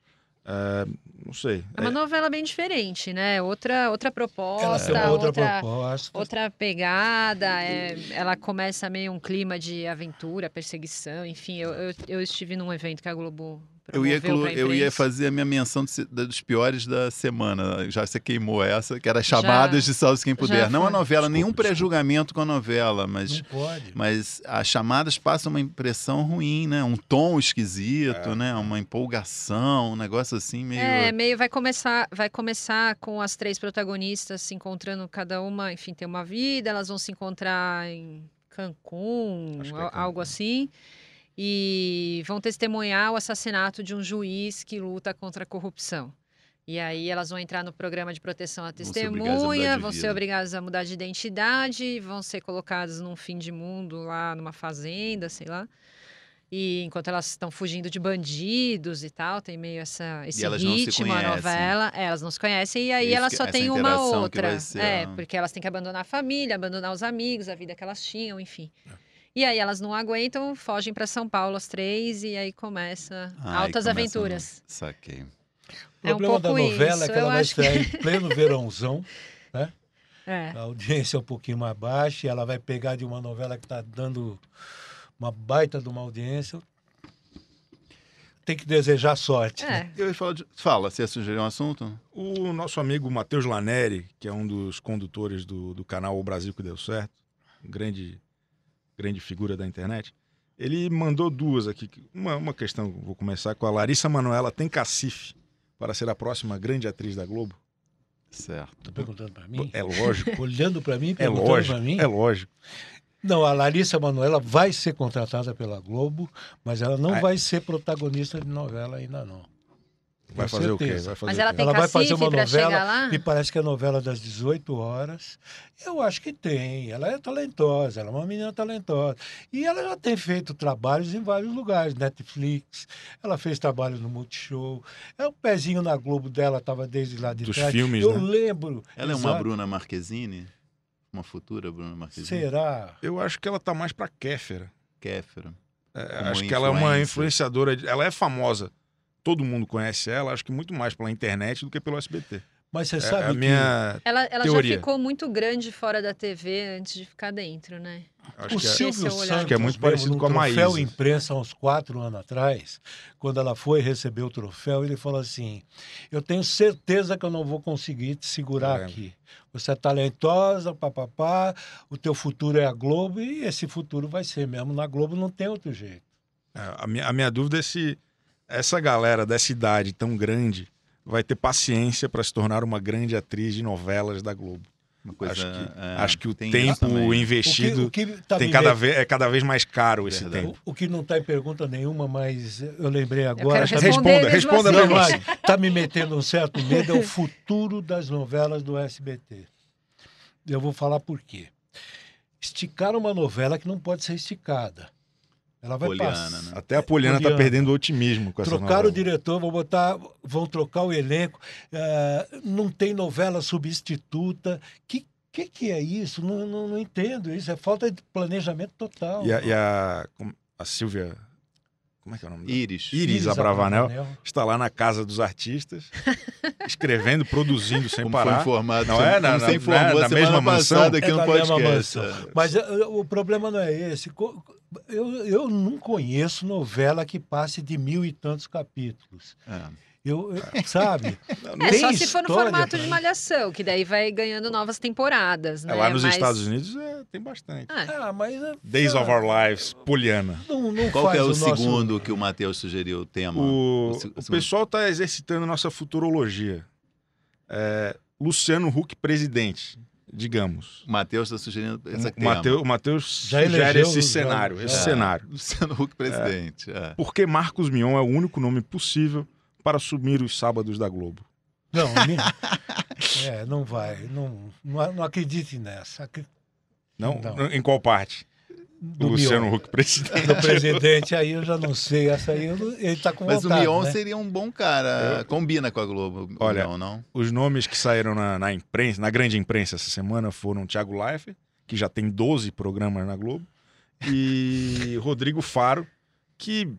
É, não sei. É uma É, novela bem diferente, né? Outra, outra proposta, Ela tem uma outra, proposta. outra pegada. é, ela começa meio um clima de aventura, perseguição, enfim. Eu, eu, eu estive num evento que a Globo Eu ia, eu ia fazer a minha menção de da- dos piores da semana. Já você queimou essa, que era chamadas de Salve Quem Puder. já Não a novela, Desculpa, nenhum pré-julgamento com a novela, mas, Não pode. mas as chamadas passam uma impressão ruim, né? Um tom esquisito, É. né? Uma empolgação, um negócio assim meio. É, meio vai começar, vai começar com as três protagonistas se encontrando cada uma, enfim, tem uma vida, elas vão se encontrar em Cancún, é al- algo Cancún. assim. E vão testemunhar o assassinato de um juiz que luta contra a corrupção. E aí elas vão entrar no programa de proteção à Vão ser obrigadas a mudar testemunha, de vão ser vida. obrigadas a mudar de identidade, vão ser colocadas num fim de mundo lá numa fazenda, sei lá. E enquanto elas estão fugindo de bandidos e tal, tem meio essa, esse ritmo a novela. É, elas não se conhecem e aí Isso elas só têm uma outra. ser É, porque elas têm que abandonar a família, abandonar os amigos, a vida que elas tinham, enfim. É. E aí elas não aguentam, fogem para São Paulo as três e aí começa Ai, altas começa a- aventuras. Saquei. O É um problema da pouco novela isso, é que ela eu vai acho que- em pleno verãozão. [laughs] É. A audiência é um pouquinho mais baixa e ela vai pegar de uma novela que está dando uma baita de uma audiência. Tem que desejar sorte. né? É. Eu ia falar de... Fala, você ia sugerir um assunto? O nosso amigo Matheus Laneri, que é um dos condutores do, do canal O Brasil que deu certo, um grande, grande figura da internet, ele mandou duas aqui. Uma, uma questão, vou começar com a Larissa Manoela tem cacife para ser a próxima grande atriz da Globo? Certo. Tá perguntando para mim? É lógico, [laughs] Olhando para mim, é perguntando lógico, para mim? é lógico. Não, a Larissa Manoela vai ser contratada pela Globo, mas ela não é? vai ser protagonista de novela ainda não. Vai fazer o quê? certeza. Vai fazer Mas o ela quê? Ela vai fazer uma para novela? Me parece que é novela das 18 horas. Eu acho que tem. Ela é talentosa, ela é uma menina talentosa. E ela já tem feito trabalhos em vários lugares, Netflix. Ela fez trabalho no Multishow. É o pezinho na Globo dela, estava desde lá de Dos trás. filmes, Eu né? lembro. Ela é uma exato. Bruna Marquezine? Uma futura Bruna Marquezine? Será? Eu acho que ela tá mais pra Kéfera. Kéfera. É, acho que ela é uma influenciadora. Ela é famosa. Todo mundo conhece ela, acho que muito mais pela internet do que pelo SBT. Mas você É, sabe a que minha. Ela, ela já ficou muito grande fora da TV antes de ficar dentro, né? Acho o que é- Silvio é. Santos, que é muito parecido com a troféu Maísa. imprensa há uns quatro anos atrás, quando ela foi receber o troféu, ele falou assim: Eu tenho certeza que eu não vou conseguir te segurar É. aqui. Você é talentosa, papapá, o teu futuro é a Globo e esse futuro vai ser mesmo. Na Globo não tem outro jeito. É, a, minha, a minha dúvida é se essa galera dessa idade tão grande vai ter paciência para se tornar uma grande atriz de novelas da Globo. Uma coisa, acho, que, é, acho que o tempo também. O que, investido o que tá tem cada vez, é cada vez mais caro esse Verdade. tempo. o, o que não está em pergunta nenhuma, mas eu lembrei Eu agora. quero tá Responda, mesmo responda assim. mesmo Não, assim. mas tá me metendo um certo medo é o futuro das novelas do SBT. Eu vou falar por quê. Esticaram uma novela que não pode ser esticada. Ela vai Poliana, passar. né? Até a Poliana tá Poliana. perdendo o otimismo com essa Trocaram o diretor, vão botar, vão trocar o elenco. eh, não tem novela substituta. Que que, que é isso? Não, não, não entendo isso. É falta de planejamento total. E a, e a, como- a Silvia. Como é que é o nome dela? Íris. Iris Iris Abravanel Abravanel. está lá na casa dos artistas, [laughs] escrevendo, produzindo sem Como foi parar. informado, Não é? Na- você na- informou na- na semana mesma mansão? aqui É no da mesma podcast. mansão. Mas eh, o problema não é esse. Eu, eu não conheço novela que passe de mil e tantos capítulos. É. Eu, eu- sabe? [laughs] É, Tem só se for no formato de malhação, que daí vai ganhando novas temporadas, né? É, lá nos Mas- Estados Unidos é, tem bastante. Ah, Ah, mas. eh, Days of Our Lives, Poliana. Não, não Qual é o, nosso- segundo que o Matheus sugeriu, o tema? O, o segundo- pessoal está exercitando nossa futurologia. É, Luciano Huck presidente, digamos. O Matheus está sugerindo esse O tema. Mateus, o Mateus Já sugere elegeu esse o- cenário, já- esse é. cenário. Luciano Huck, presidente. é. Porque Marcos Mion é o único nome possível para assumir os sábados da Globo. Não, [laughs] é, não vai. Não, não, acredite nessa. Não? Não. Em qual parte? Do Luciano Mion. Huck presidente. Do presidente, aí eu já não sei. Essa aí eu não- ele está com Mas vontade. o Mion né? seria um bom cara. Combina com a Globo. Olha, Mion, não? Os nomes que saíram na, na imprensa, na grande imprensa essa semana foram Thiago Leifert, que já tem 12 programas na Globo, e Rodrigo Faro, que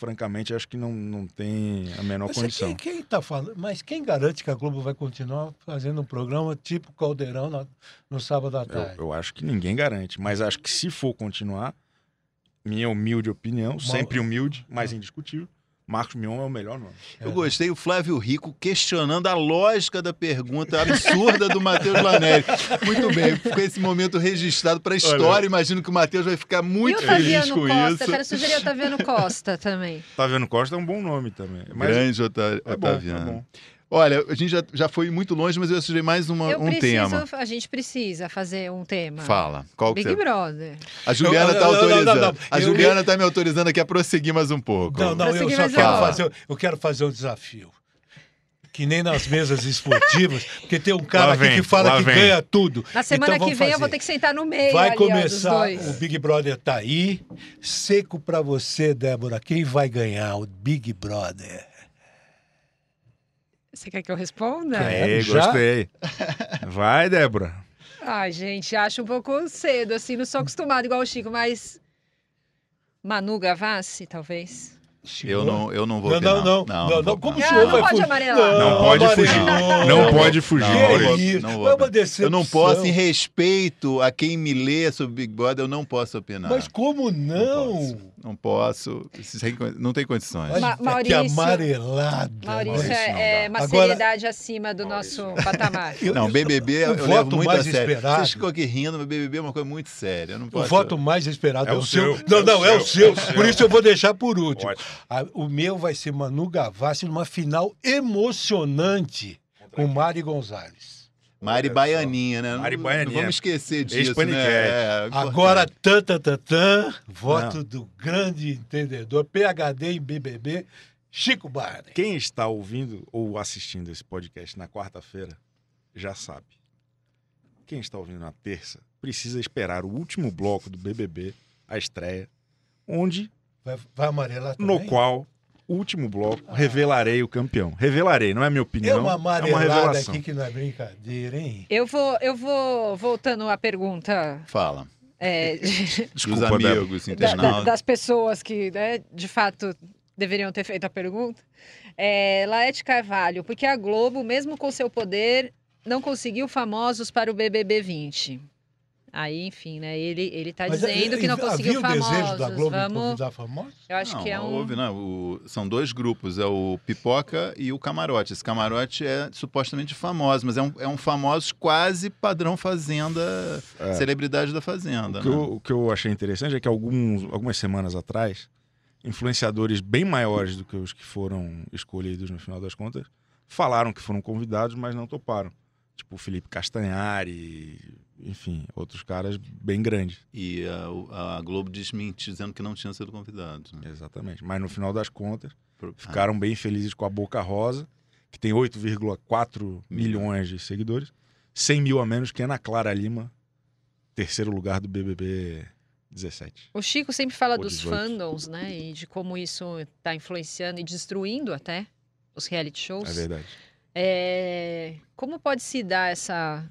francamente acho que não, não tem a menor Mas condição. Quem, quem tá falando? Mas quem garante que a Globo vai continuar fazendo um programa tipo Caldeirão na- no sábado à Eu, tarde? eu acho que ninguém garante, mas acho que se for continuar, minha humilde opinião, sempre humilde, mas indiscutível, Marcos Mion é o melhor nome. Eu gostei o Flávio Rico questionando a lógica da pergunta absurda do Matheus Lanelli. Muito bem, ficou esse momento registrado para a história. Imagino que o Matheus vai ficar E muito o feliz Taviano com Costa? isso. Eu quero sugerir o Taviano Costa também. Taviano Costa é um bom nome também. Mas Grande Ota- é bom, Otaviano. é bom. Olha, a gente já, já foi muito longe, mas eu sugeri mais uma- Eu um preciso, tema. a gente precisa fazer um tema. Fala. Qual que Big. Brother. A Juliana está não, não, não, autorizando. não, não. A Eu- Juliana está me autorizando aqui a prosseguir mais um pouco. Não, não, eu só quero fazer, eu quero fazer um desafio. Que nem nas mesas esportivas, porque tem um cara Lá aqui vem, que fala que vem. ganha tudo. Na semana Então que vem eu vou fazer. ter que sentar no meio Vai ali, ó, dos começar, dois. o Big Brother tá aí. Seco pra você, Débora. Quem vai ganhar o Big Brother? Você quer que eu responda? É, gostei. Vai, Débora. Ai, gente, acho um pouco cedo, assim, não sou acostumado igual o Chico, mas. Manu Gavassi, talvez. Eu não, eu não vou Não, não, não, não, não, como o senhor Não, vai pode fugir? amarelar. Não pode fugir. Não pode fugir, Não, vou- É. Eu não posso, em respeito a quem me lê sobre Big Brother, eu não posso opinar. Mas como não? Não posso. Não tem condições. Ma- que Maurício- amarelada. Maurício, Maurício, é, não é uma Agora- seriedade acima do nosso patamar. [laughs] Eu- Não, eu- BBB o eu levo voto muito a mais sério. esperado- Vocês ficam aqui rindo, mas BBB é uma coisa muito séria. Eu não O posso... voto mais esperado É é, o o seu. seu, Não, é o não, é o seu, seu. é o Por seu. isso eu vou deixar por último. Ah, o meu vai ser Manu Gavassi numa final emocionante com Mari Gonzalez. Mari Olha Baianinha, né? Mari Não- Baianinha. Não vamos esquecer disso, né? É, Agora, importante. tan, tan, tan, tan, voto do grande entendedor, PHD em BBB, Chico Barney. Quem está ouvindo ou assistindo esse podcast na quarta-feira já sabe. Quem está ouvindo na terça precisa esperar o último bloco do BBB, a estreia, onde, Vai, vai amarelar também? no qual, último bloco, revelarei o campeão. Revelarei, não é minha É opinião, uma é uma revelação. aqui que não é brincadeira, hein? Eu vou, eu vou voltando à pergunta Fala. é, [laughs] Dos Desculpa, Débora. amigos, da- da- das pessoas que, né, de fato, deveriam ter feito a pergunta. É, Laete Carvalho, porque a Globo, mesmo com seu poder, não conseguiu famosos para o BBB 20. Aí, enfim, né? Ele, ele tá Mas, dizendo eh, que não havia conseguiu o famosos. desejo da Globo de Vamos. convidar famosos? Eu acho não, que é um. houve, não. O- são dois grupos, é o Pipoca e o Camarote. Esse Camarote é supostamente famoso, mas é um, é um famoso quase padrão Fazenda, É. celebridade da Fazenda. O que, né? eu, o que eu achei interessante é que alguns, algumas semanas atrás, influenciadores bem maiores do que os que foram escolhidos no final das contas falaram que foram convidados, mas não toparam. Tipo o Felipe Castanhari, enfim, outros caras bem grandes. E ah, o- a, Globo desmente, dizendo que não tinham sido convidados. né? Exatamente. Mas no final das contas, Pro- ficaram bem felizes com a Boca Rosa, que tem 8,4 milhões de seguidores, 100 mil a menos que Ana Clara Lima, terceiro lugar do BBB 17. O Chico sempre fala Ou dos 18. fandoms, né? E de como isso está influenciando e destruindo até os reality shows. É verdade. É, Como pode se dar essa.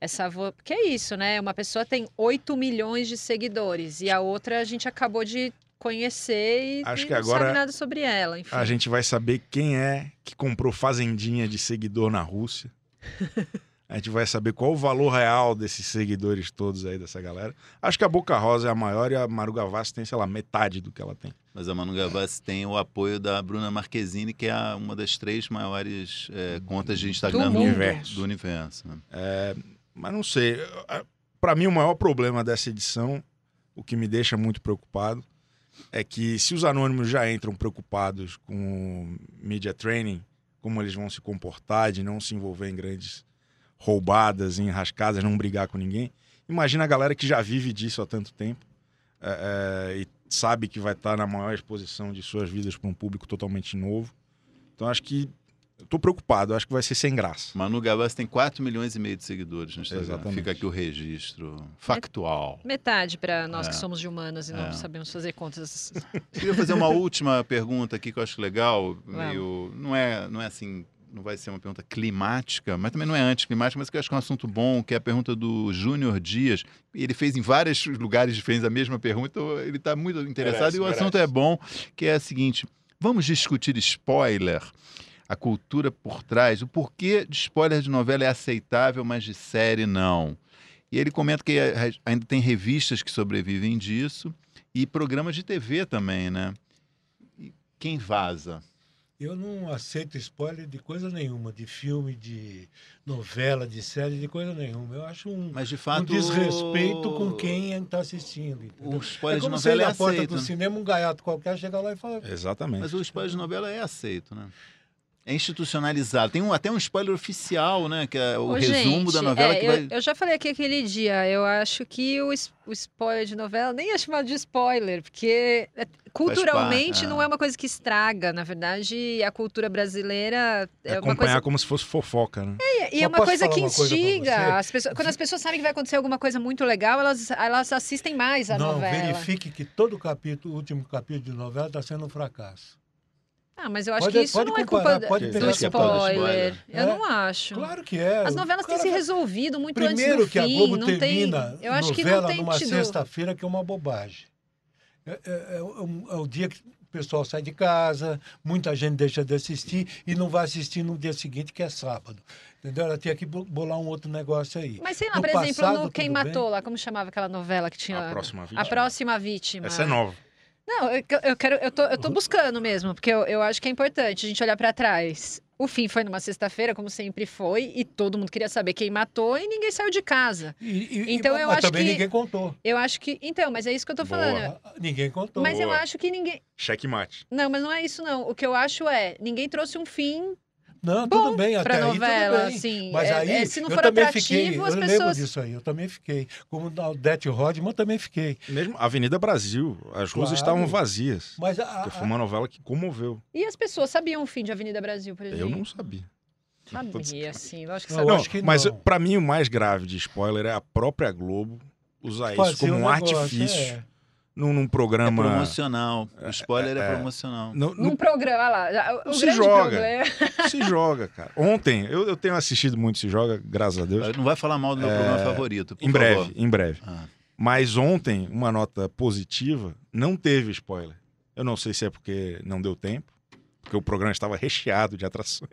essa vo... Porque é isso, né? Uma pessoa tem 8 milhões de seguidores e a outra a gente acabou de conhecer e, Acho que não agora sabe nada sobre ela, enfim. A gente vai saber quem é que comprou fazendinha de seguidor na Rússia. [laughs] A gente vai saber qual o valor real desses seguidores todos aí, dessa galera. Acho que a Boca Rosa é a maior e a Maru Gavassi tem, sei lá, metade do que ela tem. Mas a Manu Gavassi tem o apoio da Bruna Marquezine, que é uma das três maiores é, contas de Instagram Do do universo. Do universo né? Mas não sei. Para mim, o maior problema dessa edição, o que me deixa muito preocupado, é que se os anônimos já entram preocupados com o media training, como eles vão se comportar, de não se envolver em grandes roubadas, em rascadas, não brigar com ninguém, imagina a galera que já vive disso há tanto tempo é, é, e sabe que vai estar na maior exposição de suas vidas para um público totalmente novo. Então, acho que. Eu tô preocupado, acho que vai ser sem graça. Manu Gavassi tem 4 milhões e meio de seguidores no Instagram. Exatamente. Fica aqui o registro factual. Metade para nós É. que somos de humanas e não É. sabemos fazer contas. [laughs] Queria fazer uma última pergunta aqui que eu acho legal. Meio, não, é, não é assim, não vai ser uma pergunta climática, mas também não é anticlimática, mas que eu acho que é um assunto bom, que é a pergunta do Júnior Dias. Ele fez em vários lugares diferentes a mesma pergunta, então ele está muito interessado Merece, e o merece. assunto é bom, que é a seguinte: vamos discutir spoiler. A cultura por trás, o porquê de spoiler de novela é aceitável, mas de série não. E ele comenta que ainda tem revistas que sobrevivem disso e programas de TV também, né? E quem vaza? Eu não aceito spoiler de coisa nenhuma, de filme, de novela, de série, de coisa nenhuma. Eu acho um, Mas de um fato. desrespeito com quem está assistindo. entendeu? O spoiler é como de novela é na porta aceito. do né? cinema, um gaiato qualquer chega lá e fala. Exatamente. Mas o spoiler de novela é aceito, né? É institucionalizado. Tem um, até um spoiler oficial, né? Que é o Ô, resumo da gente, novela é, que eu, vai. eu já falei aqui aquele dia, eu acho que o, o spoiler de novela nem é chamado de spoiler, porque é- culturalmente parte, é. não é uma coisa que estraga. Na verdade, a cultura brasileira É é, uma acompanhar coisa. como se fosse fofoca, né? E é uma coisa que uma coisa instiga. você? As pessoas, quando as pessoas sabem que vai acontecer alguma coisa muito legal, elas, elas assistem mais a não, novela. verifique que todo capítulo, o último capítulo de novela está sendo um fracasso. Ah, mas eu acho Pode- que isso não é comparar, culpa pode do que é do spoiler. spoiler. Eu É? não acho. Claro que é. As novelas têm se vai- resolvido muito antes Primeiro do que a fim. Globo não tem. termina Eu acho que não novela tem numa tido. sexta-feira que é uma bobagem. É, é- é é o dia que o pessoal sai de casa, muita gente deixa de assistir e não vai assistir no dia seguinte, que é sábado. Entendeu? Ela tinha que bo- bolar um outro negócio aí. Mas sei lá, No por exemplo, passado, no Quem tudo bem. Matou lá, como chamava aquela novela que tinha. A próxima A vítima. próxima vítima. Essa é nova. Não, eu, eu quero, eu tô, eu tô buscando mesmo, porque eu, eu acho que é importante a gente olhar pra trás. O fim foi numa sexta-feira, como sempre foi, e todo mundo queria saber quem matou e ninguém saiu de casa. E- e- Então e- eu mas acho também que- ninguém contou. Eu acho que. Então, mas é isso que eu tô Boa. falando. Ninguém contou. Mas eu Boa. acho que ninguém. Checkmate. Não, mas não é isso, não. O que eu acho é, ninguém trouxe um fim Não, bom tudo bem, até pra aí novela, tudo bem. assim. Mas É- aí, é, se não eu for também atrativo, fiquei, as eu lembro pessoas. disso aí, eu também fiquei. Como na Odete Rodman, eu também fiquei. Mesmo Avenida Brasil, as ruas Claro. estavam vazias. Mas a, a- foi uma novela que comoveu. E as pessoas sabiam o fim de Avenida Brasil, por exemplo? Eu não sabia. sabia, assim, lógico que sabia. eu Não, acho que mas não. pra mim o mais grave de spoiler é a própria Globo usar isso fazia como um negócio, artifício é. Num, num É programa. promocional. O spoiler é, é. promocional. No- Num no- programa, olha lá. O se joga. problema. [laughs] se joga, cara. Ontem, eu, eu tenho assistido muito Se Joga, graças a Deus. Não vai falar mal do meu programa favorito, por Em breve, favor. em breve. Ah. Mas ontem, uma nota positiva, não teve spoiler. Eu não sei se é porque não deu tempo, porque o programa estava recheado de atrações.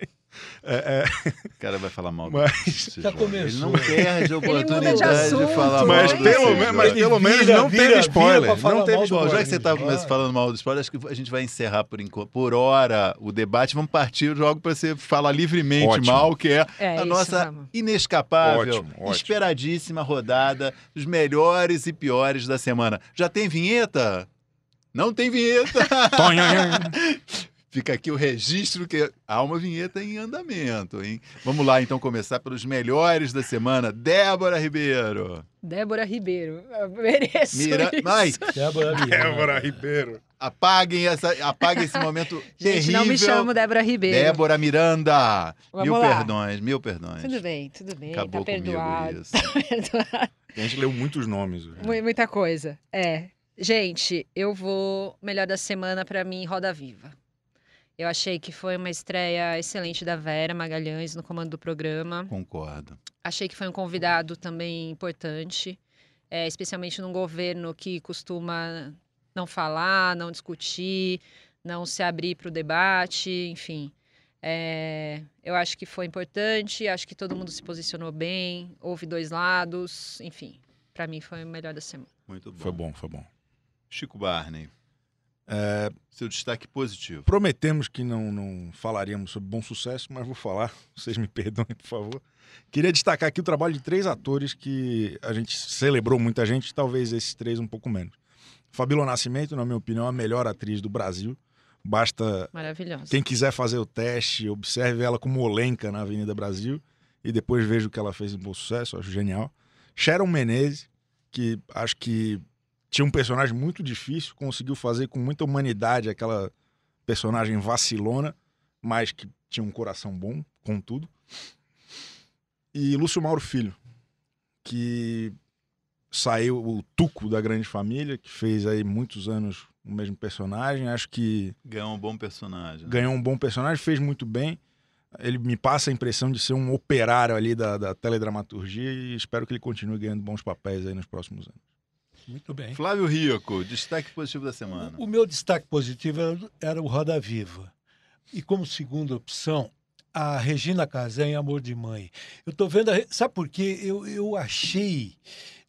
É, é, O cara vai falar mal do Mas- Já começou. Ele não perde a muda de oportunidade de, assunto, falar mal mas, do pelo, me- mas pelo menos vira, não vira, teve spoiler. Não teve mal spoiler. já que você está Vai. falando mal do spoiler, acho que a gente vai encerrar por, por hora o debate. Vamos partir logo para você falar livremente Ótimo. mal, que é É, a nossa vamos. inescapável, Ótimo, ótimo. esperadíssima rodada dos melhores e piores da semana. Já tem vinheta? Não tem vinheta! [laughs] Fica aqui o registro que há uma vinheta em andamento, hein? Vamos lá então começar pelos melhores da semana. Débora Ribeiro. Débora Ribeiro. Eu mereço Mira... isso. Ai, Débora. Débora Ribeiro. apaguem, essa... apaguem esse momento [laughs] Gente, terrível. não me chamo Débora Ribeiro. Débora Miranda. Vamos mil lá. perdões, mil perdões. Tudo bem, tudo bem. Acabou tá comigo perdoado. isso. [laughs] perdoado. A gente leu muitos nomes. hoje. Mu- Muita coisa. É. Gente, eu vou. Melhor da semana pra mim, Roda Viva. Eu achei que foi uma estreia excelente da Vera Magalhães no comando do programa. Concordo. Achei que foi um convidado também importante, é, especialmente num governo que costuma não falar, não discutir, não se abrir para o debate, enfim. É, eu acho que foi importante, acho que todo mundo se posicionou bem, houve dois lados, enfim. Para mim foi o melhor da semana. Muito bom. Foi bom, foi bom. Chico Barney, É, seu destaque positivo. prometemos que não, não falaríamos sobre bom sucesso, mas vou falar. [laughs] Vocês me perdoem, por favor. Queria destacar aqui o trabalho de três atores que a gente celebrou muita gente, talvez esses três um pouco menos. Fabíola Nascimento, na minha opinião, é a melhor atriz do Brasil. Basta Maravilhosa. Quem quiser fazer o teste, observe ela como Olenka na Avenida Brasil e depois veja o que ela fez em Bom Sucesso, acho genial. Sharon Menezes, que acho que tinha um personagem muito difícil, conseguiu fazer com muita humanidade aquela personagem vacilona, mas que tinha um coração bom, contudo. E Lúcio Mauro Filho, que saiu o Tuco da Grande Família, que fez aí muitos anos o mesmo personagem. Acho que Ganhou um bom personagem. né? ganhou um bom personagem, fez muito bem. Ele me passa a impressão de ser um operário ali da, da teledramaturgia e espero que ele continue ganhando bons papéis aí nos próximos anos. Muito bem. Flávio Rico, destaque positivo da semana. O meu destaque positivo era, era o Roda Viva. E como segunda opção, a Regina Casé em Amor de Mãe. Eu tô vendo. A, sabe por quê? Eu, eu achei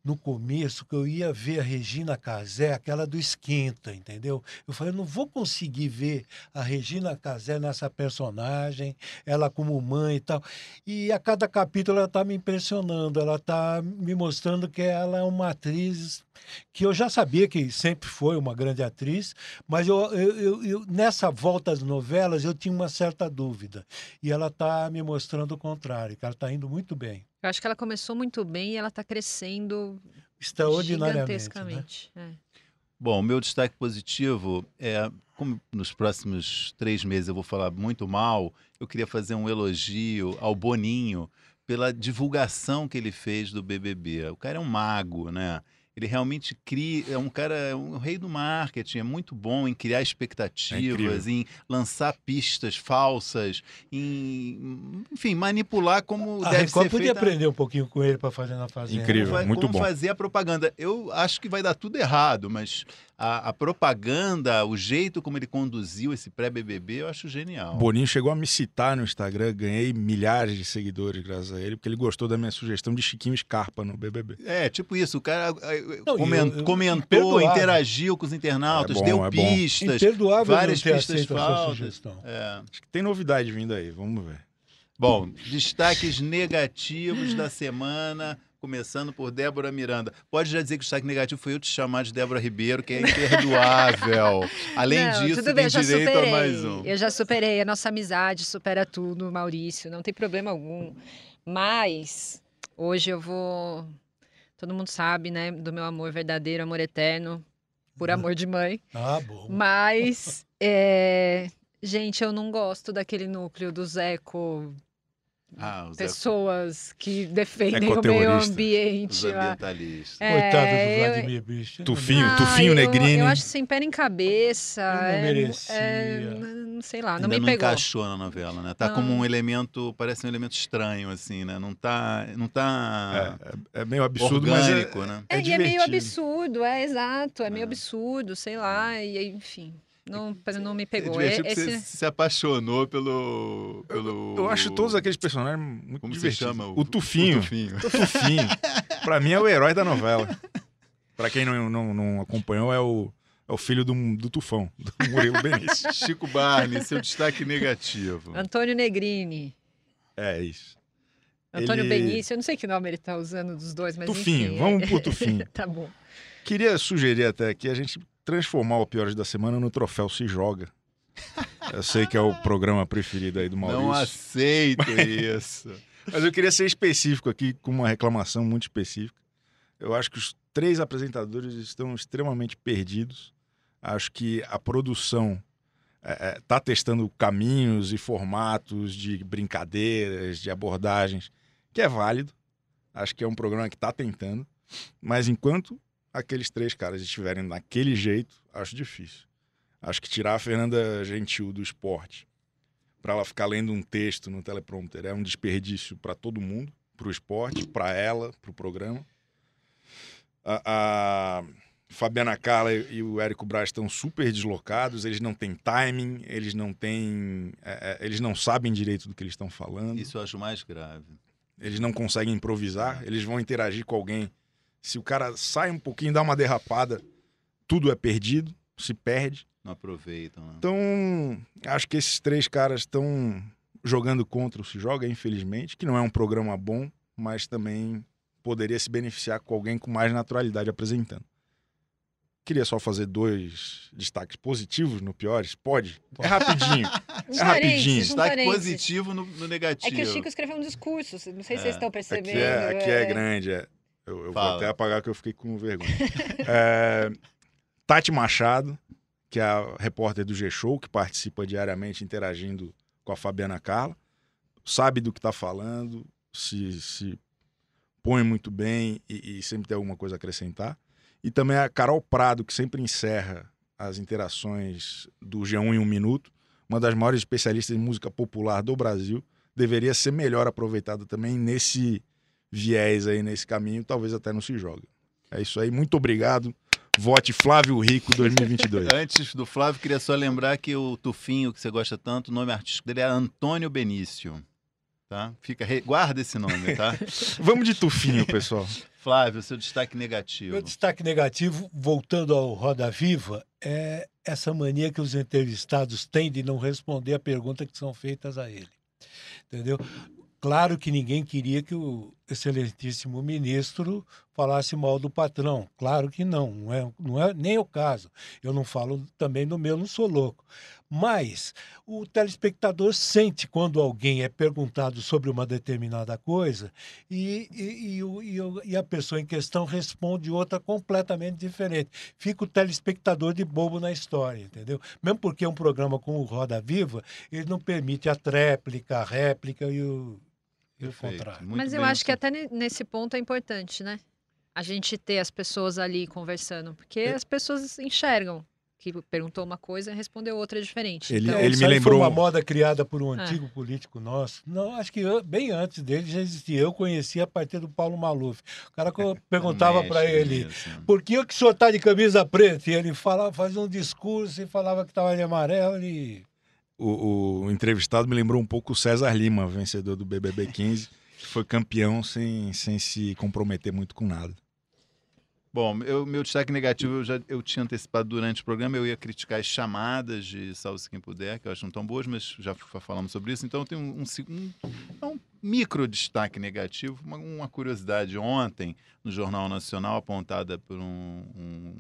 no começo que eu ia ver a Regina Casé, aquela do Esquenta, entendeu? Eu falei, eu não vou conseguir ver a Regina Casé nessa personagem, ela como mãe e tal. E a cada capítulo ela está me impressionando, ela está me mostrando que ela é uma atriz que eu já sabia que sempre foi uma grande atriz, mas eu, eu, eu- eu- nessa volta às novelas eu tinha uma certa dúvida. E ela está me mostrando o contrário, que ela está indo muito bem. Eu acho que ela começou muito bem e ela está crescendo Extraordinariamente. Né? gigantescamente. é. Bom, o meu destaque positivo é, como nos próximos três meses eu vou falar muito mal, eu queria fazer um elogio ao Boninho pela divulgação que ele fez do BBB. O cara é um mago, né? Ele realmente cria, é um cara, é um rei do marketing, é muito bom em criar expectativas, em lançar pistas falsas, em, enfim, manipular como A deve Record ser podia feita aprender um pouquinho com ele para fazer na Fazenda. Incrível. como, muito como bom. fazer a propaganda. Eu acho que vai dar tudo errado, mas a, a propaganda, o jeito como ele conduziu esse pré-BBB, eu acho genial. Boninho chegou a me citar no Instagram, ganhei milhares de seguidores graças a ele, porque ele gostou da minha sugestão de Chiquinho Scarpa no BBB. É, tipo isso, o cara Não, e comen- eu- eu- comentou, interagiu com os internautas, É bom, deu é pistas. Imperdoável várias não ter pistas falsas. sugestão. É. Acho que tem novidade vindo aí, vamos ver. Bom, destaques negativos da semana, começando por Débora Miranda. Pode já dizer que o destaque negativo foi eu te chamar de Débora Ribeiro, que é imperdoável. [laughs] Além Não, disso, tudo tem bem, eu já direito superei. a mais um. Eu já superei. A nossa amizade supera tudo, Maurício. Não tem problema algum. Mas hoje eu vou. Todo mundo sabe, né? Do meu amor verdadeiro, amor eterno, por amor de mãe. Ah, bom. Mas, é, gente, eu não gosto daquele núcleo dos eco Ah, os, eco- pessoas que defendem o meio Ecoterroristas. os ambiente. lá. ambientalistas. É, Coitado do eu- Vladimir Bicho. Tufinho, Ah, Tufinho eu, Negrini. Eu acho sem pé em cabeça. Ele não é- merecia. é, não sei lá, não Ainda me não pegou. encaixou na novela, né? Tá Não. como um elemento, parece um elemento estranho, assim, né? Não tá, não tá É, é meio absurdo, mas é, orgânico, né? É, é e é meio absurdo, é exato, é meio É. absurdo, sei lá, e enfim, não, não me pegou. É- esse- você se apaixonou pelo. pelo... eu acho todos aqueles personagens muito Como se divertidos. chama? O Tufinho. O Tufinho. O Tufinho. pra mim é o herói da novela. Pra quem não, não, não acompanhou, é o, é o filho do, do Tufão, do Murilo Benício. [laughs] Chico Barney, seu destaque negativo. Antônio Negrini, É isso. Antônio Ele- Benício, eu não sei que nome ele tá usando dos dois, mas Tufinho, enfim. vamos é- pro Tufinho. [laughs] tá bom. Queria sugerir até aqui a gente transformar o Piores da Semana no troféu Se Joga. Eu sei que é o programa preferido aí do Maurício. Não aceito isso. Mas eu queria ser específico aqui, com uma reclamação muito específica. Eu acho que os três apresentadores estão extremamente perdidos. Acho que a produção está testando caminhos e formatos de brincadeiras, de abordagens, que é válido. Acho que é um programa que está tentando. Mas enquanto aqueles três caras estiverem daquele jeito, acho difícil. Acho que tirar a Fernanda Gentil do esporte para ela ficar lendo um texto no teleprompter é um desperdício para todo mundo, para o esporte, para ela, para o programa. A, a Fabiana Carla e o Érico Braz estão super deslocados, eles não têm timing, eles não têm. é, é, eles não sabem direito do que eles estão falando, Isso eu acho mais grave. eles não conseguem improvisar, eles vão interagir com alguém. Se o cara sai um pouquinho, dá uma derrapada, tudo é perdido, se perde. Não aproveitam. Né? Então, acho que esses três caras estão jogando contra o Se Joga, infelizmente, que não é um programa bom, mas também poderia se beneficiar com alguém com mais naturalidade apresentando. Queria só fazer dois destaques positivos no Piores? Pode? É rapidinho. Um [laughs] É rapidinho. um Destaque positivo no, no É negativo. que o Chico escreveu um discurso, não sei se É. vocês estão percebendo. Aqui é, aqui é grande, é. Eu, eu vou até apagar que eu fiquei com vergonha. [laughs] É, Tati Machado, que é a repórter do G-Show, que participa diariamente interagindo com a Fabiana Carla, sabe do que está falando, se, se põe muito bem e, e sempre tem alguma coisa a acrescentar. E também a Carol Prado, que sempre encerra as interações do G1 em um minuto, uma das maiores especialistas em música popular do Brasil, deveria ser melhor aproveitada também nesse viés aí, nesse caminho, talvez até não se joga. É isso aí, muito obrigado. Vote Flávio Rico 2022. [laughs] Antes do Flávio, queria só lembrar que o Tufinho, que você gosta tanto, o nome artístico dele é Antônio Benício. Tá? Fica, re- guarda esse nome, tá? [laughs] Vamos de tufinho, pessoal. Flávio, seu destaque negativo. Meu destaque negativo, voltando ao Roda Viva, é essa mania que os entrevistados têm de não responder a pergunta que são feitas a ele. Entendeu? Claro que ninguém queria que o excelentíssimo ministro falasse mal do patrão. Claro que não, não é, não é nem o caso. Eu não falo também no meu, não sou louco. Mas o telespectador sente quando alguém é perguntado sobre uma determinada coisa e, e, e, e a pessoa em questão responde outra completamente diferente. Fica o telespectador de bobo na história, entendeu? Mesmo porque um programa como o Roda Viva, ele não permite a tréplica, a réplica e o Perfeito. contrário. Mas eu acho que até ne- nesse ponto é importante, né? A gente ter as pessoas ali conversando, porque É. as pessoas enxergam que perguntou uma coisa e respondeu outra diferente. Ele- Então, É, ele me lembrou Foi um- uma moda criada por um É. antigo político nosso. Não, acho que an- bem antes dele já existia. Eu conhecia a partir do Paulo Maluf. O cara [laughs] perguntava para ele. nisso. Por que o que o senhor está de camisa preta? E ele falava, fazia um discurso e falava que estava de amarelo e. O, o entrevistado me lembrou um pouco o César Lima, vencedor do BBB 15, que foi campeão sem, sem se comprometer muito com nada. Bom, eu- meu destaque negativo eu já eu tinha antecipado durante o programa, eu ia criticar as chamadas de Salve-se Quem Puder, que eu acho não tão boas, mas já falamos sobre isso. Então eu tenho um, um- é um micro destaque negativo, uma, uma curiosidade ontem no Jornal Nacional, apontada por um, um,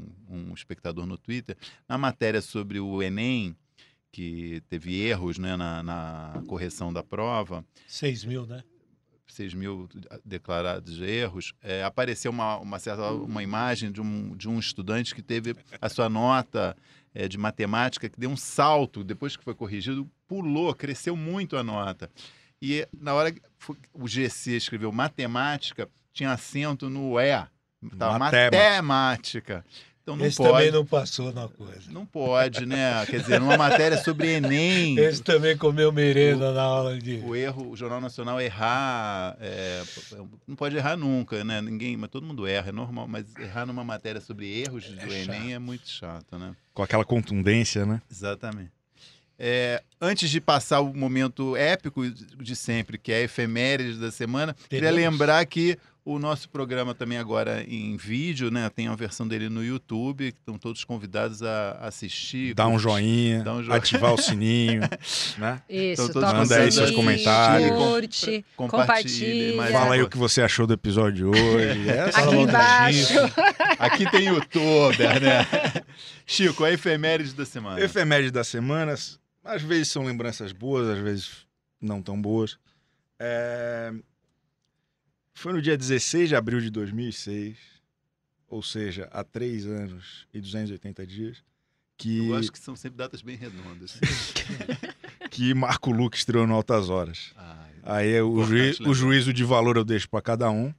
um espectador no Twitter, na matéria sobre o Enem, que teve erros né, na, na correção da prova. 6 mil, né? 6 mil declarados erros, é, apareceu uma, uma certa uma imagem de um, de um estudante que teve a sua nota é, de matemática que deu um salto depois que foi corrigido, pulou, cresceu muito a nota. E na hora que o GC escreveu matemática, tinha acento no E. Tava Matémática. matemática. Então não Esse pode. também não passou na coisa. Não pode, né? Quer dizer, numa matéria sobre Enem. Esse também comeu merenda na aula de. O erro, o Jornal Nacional errar, é, não pode errar nunca, né? Ninguém, mas todo mundo erra, é normal, mas errar numa matéria sobre erros do Enem é muito chato, né? Com aquela contundência, né? Exatamente. É, antes de passar o momento épico de sempre, que é a efeméride da semana, queria Teremos. lembrar que o nosso programa também agora em vídeo, né? Tem a versão dele no YouTube, que estão todos convidados a assistir. Dá um joinha, Dá um joinha. ativar o [laughs] sininho, né? Isso, Então, todos mandem aí seus comentários. Curte, compartilhe, mas- Fala aí o que você achou do episódio de hoje. [laughs] É Fala Aqui do embaixo. [laughs] Aqui tem youtuber, né? Chico, a efeméride da semana. Efeméride das semanas, às vezes são lembranças boas, às vezes não tão boas. É, Foi no dia 16 de abril de 2006, ou seja, há três anos e 280 dias, que, Eu acho que são sempre datas bem redondas. [laughs] que Marco Luque estreou no Altas Horas. Ai, Aí é o, o juízo de valor eu deixo para cada um.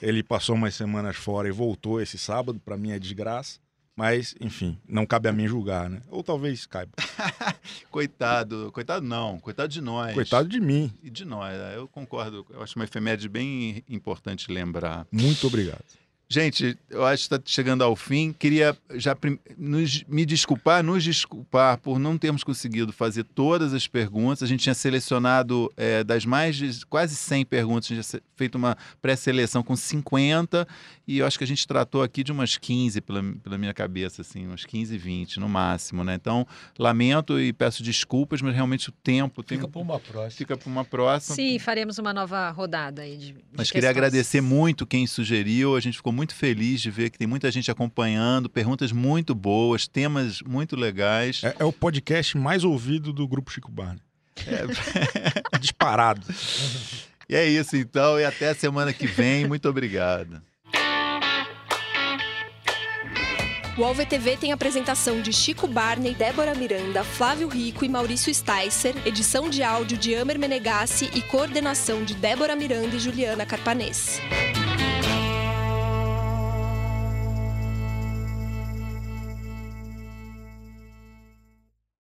Ele passou umas semanas fora e voltou esse sábado, para minha desgraça. Mas, enfim, não cabe a mim julgar, né? Ou talvez caiba. [laughs] coitado, coitado não, coitado de nós. Coitado de mim. E de nós, né? eu concordo. Eu acho uma efeméride bem importante lembrar. Muito obrigado. Gente, eu acho que está chegando ao fim. Queria já nos- me desculpar, nos desculpar por não termos conseguido fazer todas as perguntas. A gente tinha selecionado é, das mais de quase 100 perguntas, a gente tinha feito uma pré-seleção com 50 e eu acho que a gente tratou aqui de umas 15 pela, pela minha cabeça, assim, umas 15, 20 no máximo, né? Então, lamento e peço desculpas, mas realmente o tempo tem, Fica para uma próxima. fica para uma próxima. Sim, faremos uma nova rodada aí de. de Mas queria questões. agradecer muito quem sugeriu. A gente ficou muito feliz de ver que tem muita gente acompanhando, perguntas muito boas, temas muito legais. É, é o podcast mais ouvido do Grupo Chico Barney. [laughs] Disparado. [laughs] E é isso então, e até a semana que vem. Muito obrigado. O AlvTV tem apresentação de Chico Barney, Débora Miranda, Flávio Rico e Maurício Sticer, edição de áudio de Amer Menegassi e coordenação de Débora Miranda e Juliana Carpanês.